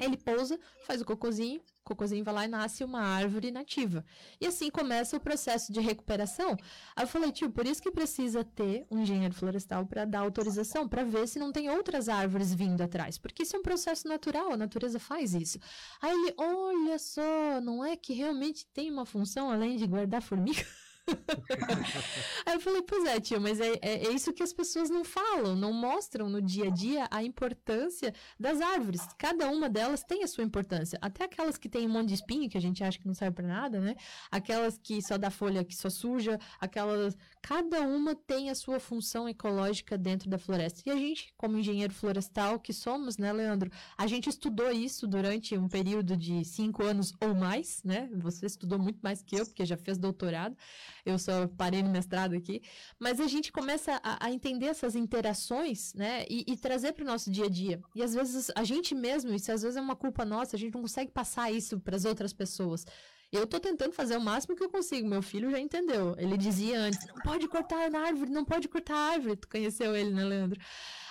Ele pousa, faz o cocôzinho, o cocôzinho vai lá e nasce uma árvore nativa. E assim começa o processo de recuperação. Aí eu falei, tio, por isso que precisa ter um engenheiro florestal para dar autorização, para ver se não tem outras árvores vindo atrás. Porque isso é um processo natural, a natureza faz isso. Aí ele, olha só, não é que realmente tem uma função além de guardar formiga? [laughs] [laughs] Aí eu falei, pois é, tio, mas é, é, é, isso que as pessoas não falam, não mostram no dia a dia a importância das árvores. Cada uma delas tem a sua importância. Até aquelas que tem um monte de espinho, que a gente acha que não serve para nada, né? Aquelas que só dá folha que só suja, aquelas. Cada uma tem a sua função ecológica dentro da floresta. E a gente, como engenheiro florestal que somos, né, Leandro? A gente estudou isso durante um período de cinco anos ou mais, né? Você estudou muito mais que eu, porque já fez doutorado eu só parei no mestrado aqui, mas a gente começa a, a entender essas interações, né, e, e trazer para o nosso dia a dia. E às vezes a gente mesmo, isso às vezes é uma culpa nossa, a gente não consegue passar isso para as outras pessoas. Eu tô tentando fazer o máximo que eu consigo. Meu filho já entendeu. Ele dizia antes: não pode cortar a árvore, não pode cortar a árvore. Tu conheceu ele, né, Leandro?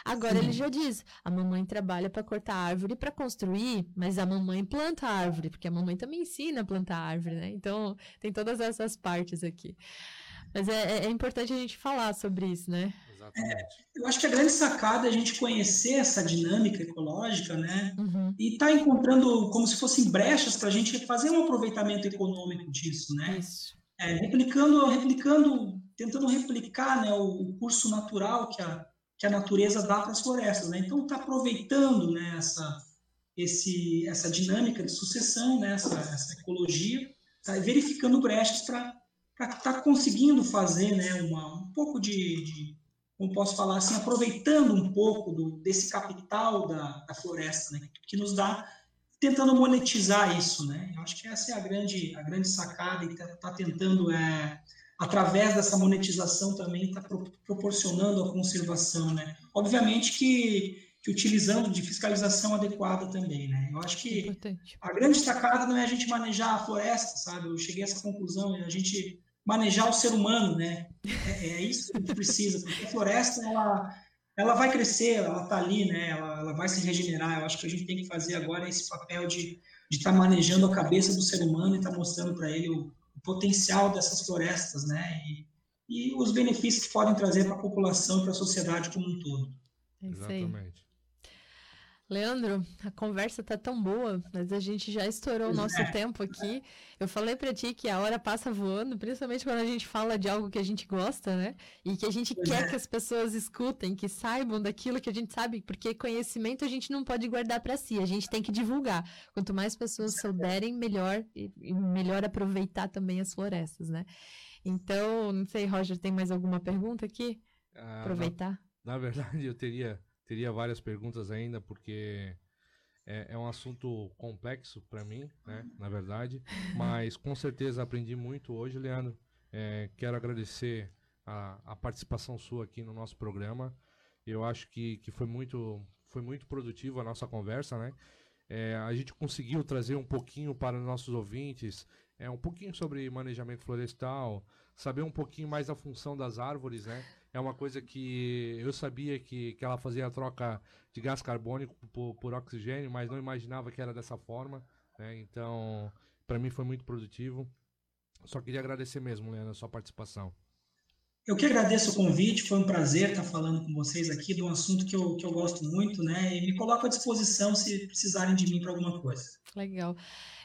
Agora Sim. ele já diz: a mamãe trabalha para cortar a árvore para construir, mas a mamãe planta a árvore, porque a mamãe também ensina a plantar a árvore, né? Então tem todas essas partes aqui. Mas é, é, é importante a gente falar sobre isso, né? É, eu acho que a grande sacada é a gente conhecer essa dinâmica ecológica, né? Uhum. E estar tá encontrando como se fossem brechas para a gente fazer um aproveitamento econômico disso, né? Isso. É, replicando, replicando, tentando replicar né, o, o curso natural que a, que a natureza dá para as florestas. Né? Então, está aproveitando né, essa, esse, essa dinâmica de sucessão, né, essa, essa ecologia, tá verificando brechas para estar tá conseguindo fazer né, uma, um pouco de, de, como posso falar assim, aproveitando um pouco do, desse capital da, da floresta, né, que nos dá, tentando monetizar isso. Né? Eu acho que essa é a grande, a grande sacada e está tá tentando é, através dessa monetização também está pro, proporcionando a conservação, né? Obviamente que, que utilizando de fiscalização adequada também, né? Eu acho que Importante. a grande sacada não é a gente manejar a floresta, sabe? Eu cheguei a essa conclusão, é a gente manejar o ser humano, né? É, é isso que a gente precisa, porque a floresta, ela, ela vai crescer, ela está ali, né? Ela, ela vai se regenerar. Eu acho que a gente tem que fazer agora esse papel de estar tá manejando a cabeça do ser humano e estar tá mostrando para ele o, potencial dessas florestas, né? E, e os benefícios que podem trazer para a população e para a sociedade como um todo. É. Exatamente. Leandro, a conversa tá tão boa, mas a gente já estourou o nosso é. [laughs] tempo aqui. Eu falei para ti que a hora passa voando, principalmente quando a gente fala de algo que a gente gosta, né? E que a gente quer é. que as pessoas escutem, que saibam daquilo que a gente sabe, porque conhecimento a gente não pode guardar para si, a gente tem que divulgar. Quanto mais pessoas souberem, melhor e melhor aproveitar também as florestas, né? Então, não sei, Roger, tem mais alguma pergunta aqui? Ah, aproveitar. Na, na verdade, eu teria teria várias perguntas ainda, porque é, é um assunto complexo para mim, né? Na verdade. Mas com certeza aprendi muito hoje, Leandro. É, quero agradecer a, a, participação sua aqui no nosso programa. Eu acho que, que foi, muito, foi muito produtivo a nossa conversa, né? É, a gente conseguiu trazer um pouquinho para os nossos ouvintes, é, um pouquinho sobre manejamento florestal, saber um pouquinho mais da função das árvores, né? É uma coisa que eu sabia que, que ela fazia a troca de gás carbônico por, por oxigênio, mas não imaginava que era dessa forma. Né? Então, para mim foi muito produtivo. Só queria agradecer mesmo, Leandro, a sua participação. Eu que agradeço o convite, foi um prazer estar falando com vocês aqui de um assunto que eu, que eu gosto muito, né? E me coloco à disposição se precisarem de mim para alguma coisa. Legal.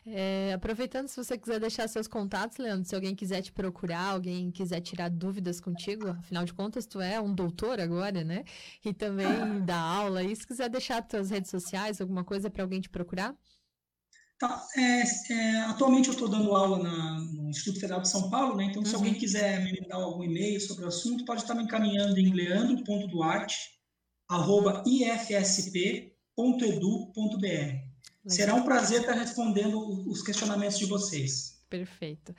É, aproveitando, se você quiser deixar seus contatos, Leandro, se alguém quiser te procurar, alguém quiser tirar dúvidas contigo, afinal de contas, tu é um doutor agora, né? E também [laughs] dá aula. E se quiser deixar suas redes sociais, alguma coisa para alguém te procurar? Tá, é, é, atualmente eu estou dando aula na, no Instituto Federal de São Paulo, né? Então, se uhum. alguém quiser me mandar algum e-mail sobre o assunto, pode estar me encaminhando em leandro.duarte.ifsp.edu.br. Será um prazer estar respondendo os questionamentos de vocês. Perfeito.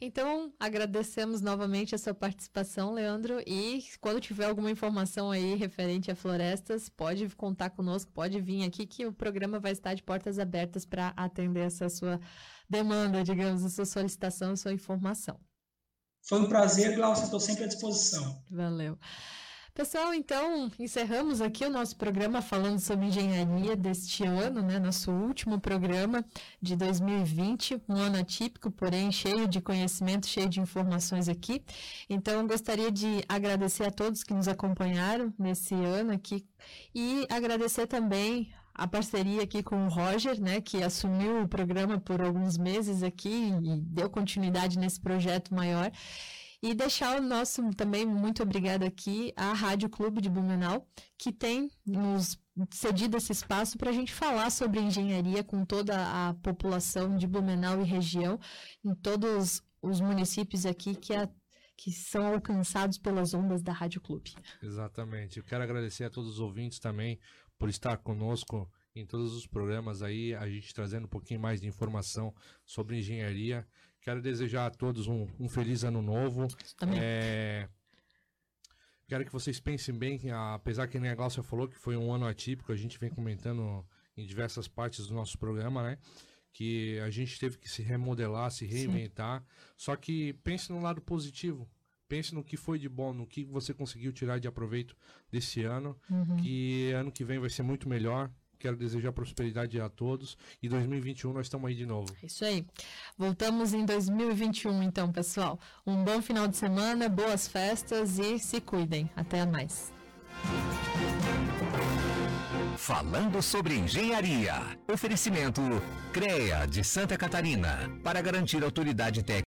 Então, agradecemos novamente a sua participação, Leandro. E quando tiver alguma informação aí referente a florestas, pode contar conosco, pode vir aqui que o programa vai estar de portas abertas para atender essa sua demanda, digamos, a sua solicitação, a sua informação. Foi um prazer, Glaucia, estou sempre à disposição. Valeu. Pessoal, então encerramos aqui o nosso programa falando sobre engenharia deste ano, né? Nosso último programa de 2020, um ano atípico, porém cheio de conhecimento, cheio de informações aqui. Então, gostaria de agradecer a todos que nos acompanharam nesse ano aqui e agradecer também a parceria aqui com o Roger, né, que assumiu o programa por alguns meses aqui e deu continuidade nesse projeto maior. E deixar o nosso também muito obrigado aqui à Rádio Clube de Blumenau, que tem nos cedido esse espaço para a gente falar sobre engenharia com toda a população de Blumenau e região, em todos os municípios aqui que a que são alcançados pelas ondas da Rádio Clube. Exatamente. Eu quero agradecer a todos os ouvintes também por estar conosco em todos os programas aí, a gente trazendo um pouquinho mais de informação sobre engenharia. Quero desejar a todos um, um feliz ano novo. Também. É... Quero que vocês pensem bem, apesar que nem a Glaucia falou que foi um ano atípico, a gente vem comentando em diversas partes do nosso programa, né? Que a gente teve que se remodelar, se reinventar. Sim. Só que pense no lado positivo. Pense no que foi de bom, no que você conseguiu tirar de aproveito desse ano. Uhum. Que ano que vem vai ser muito melhor. Quero desejar prosperidade a todos. E 2021 nós estamos aí de novo. É isso aí. Voltamos em 2021, então, pessoal. Um bom final de semana, boas festas e se cuidem. Até mais. Falando sobre engenharia. Oferecimento CREA de Santa Catarina. Para garantir autoridade técnica.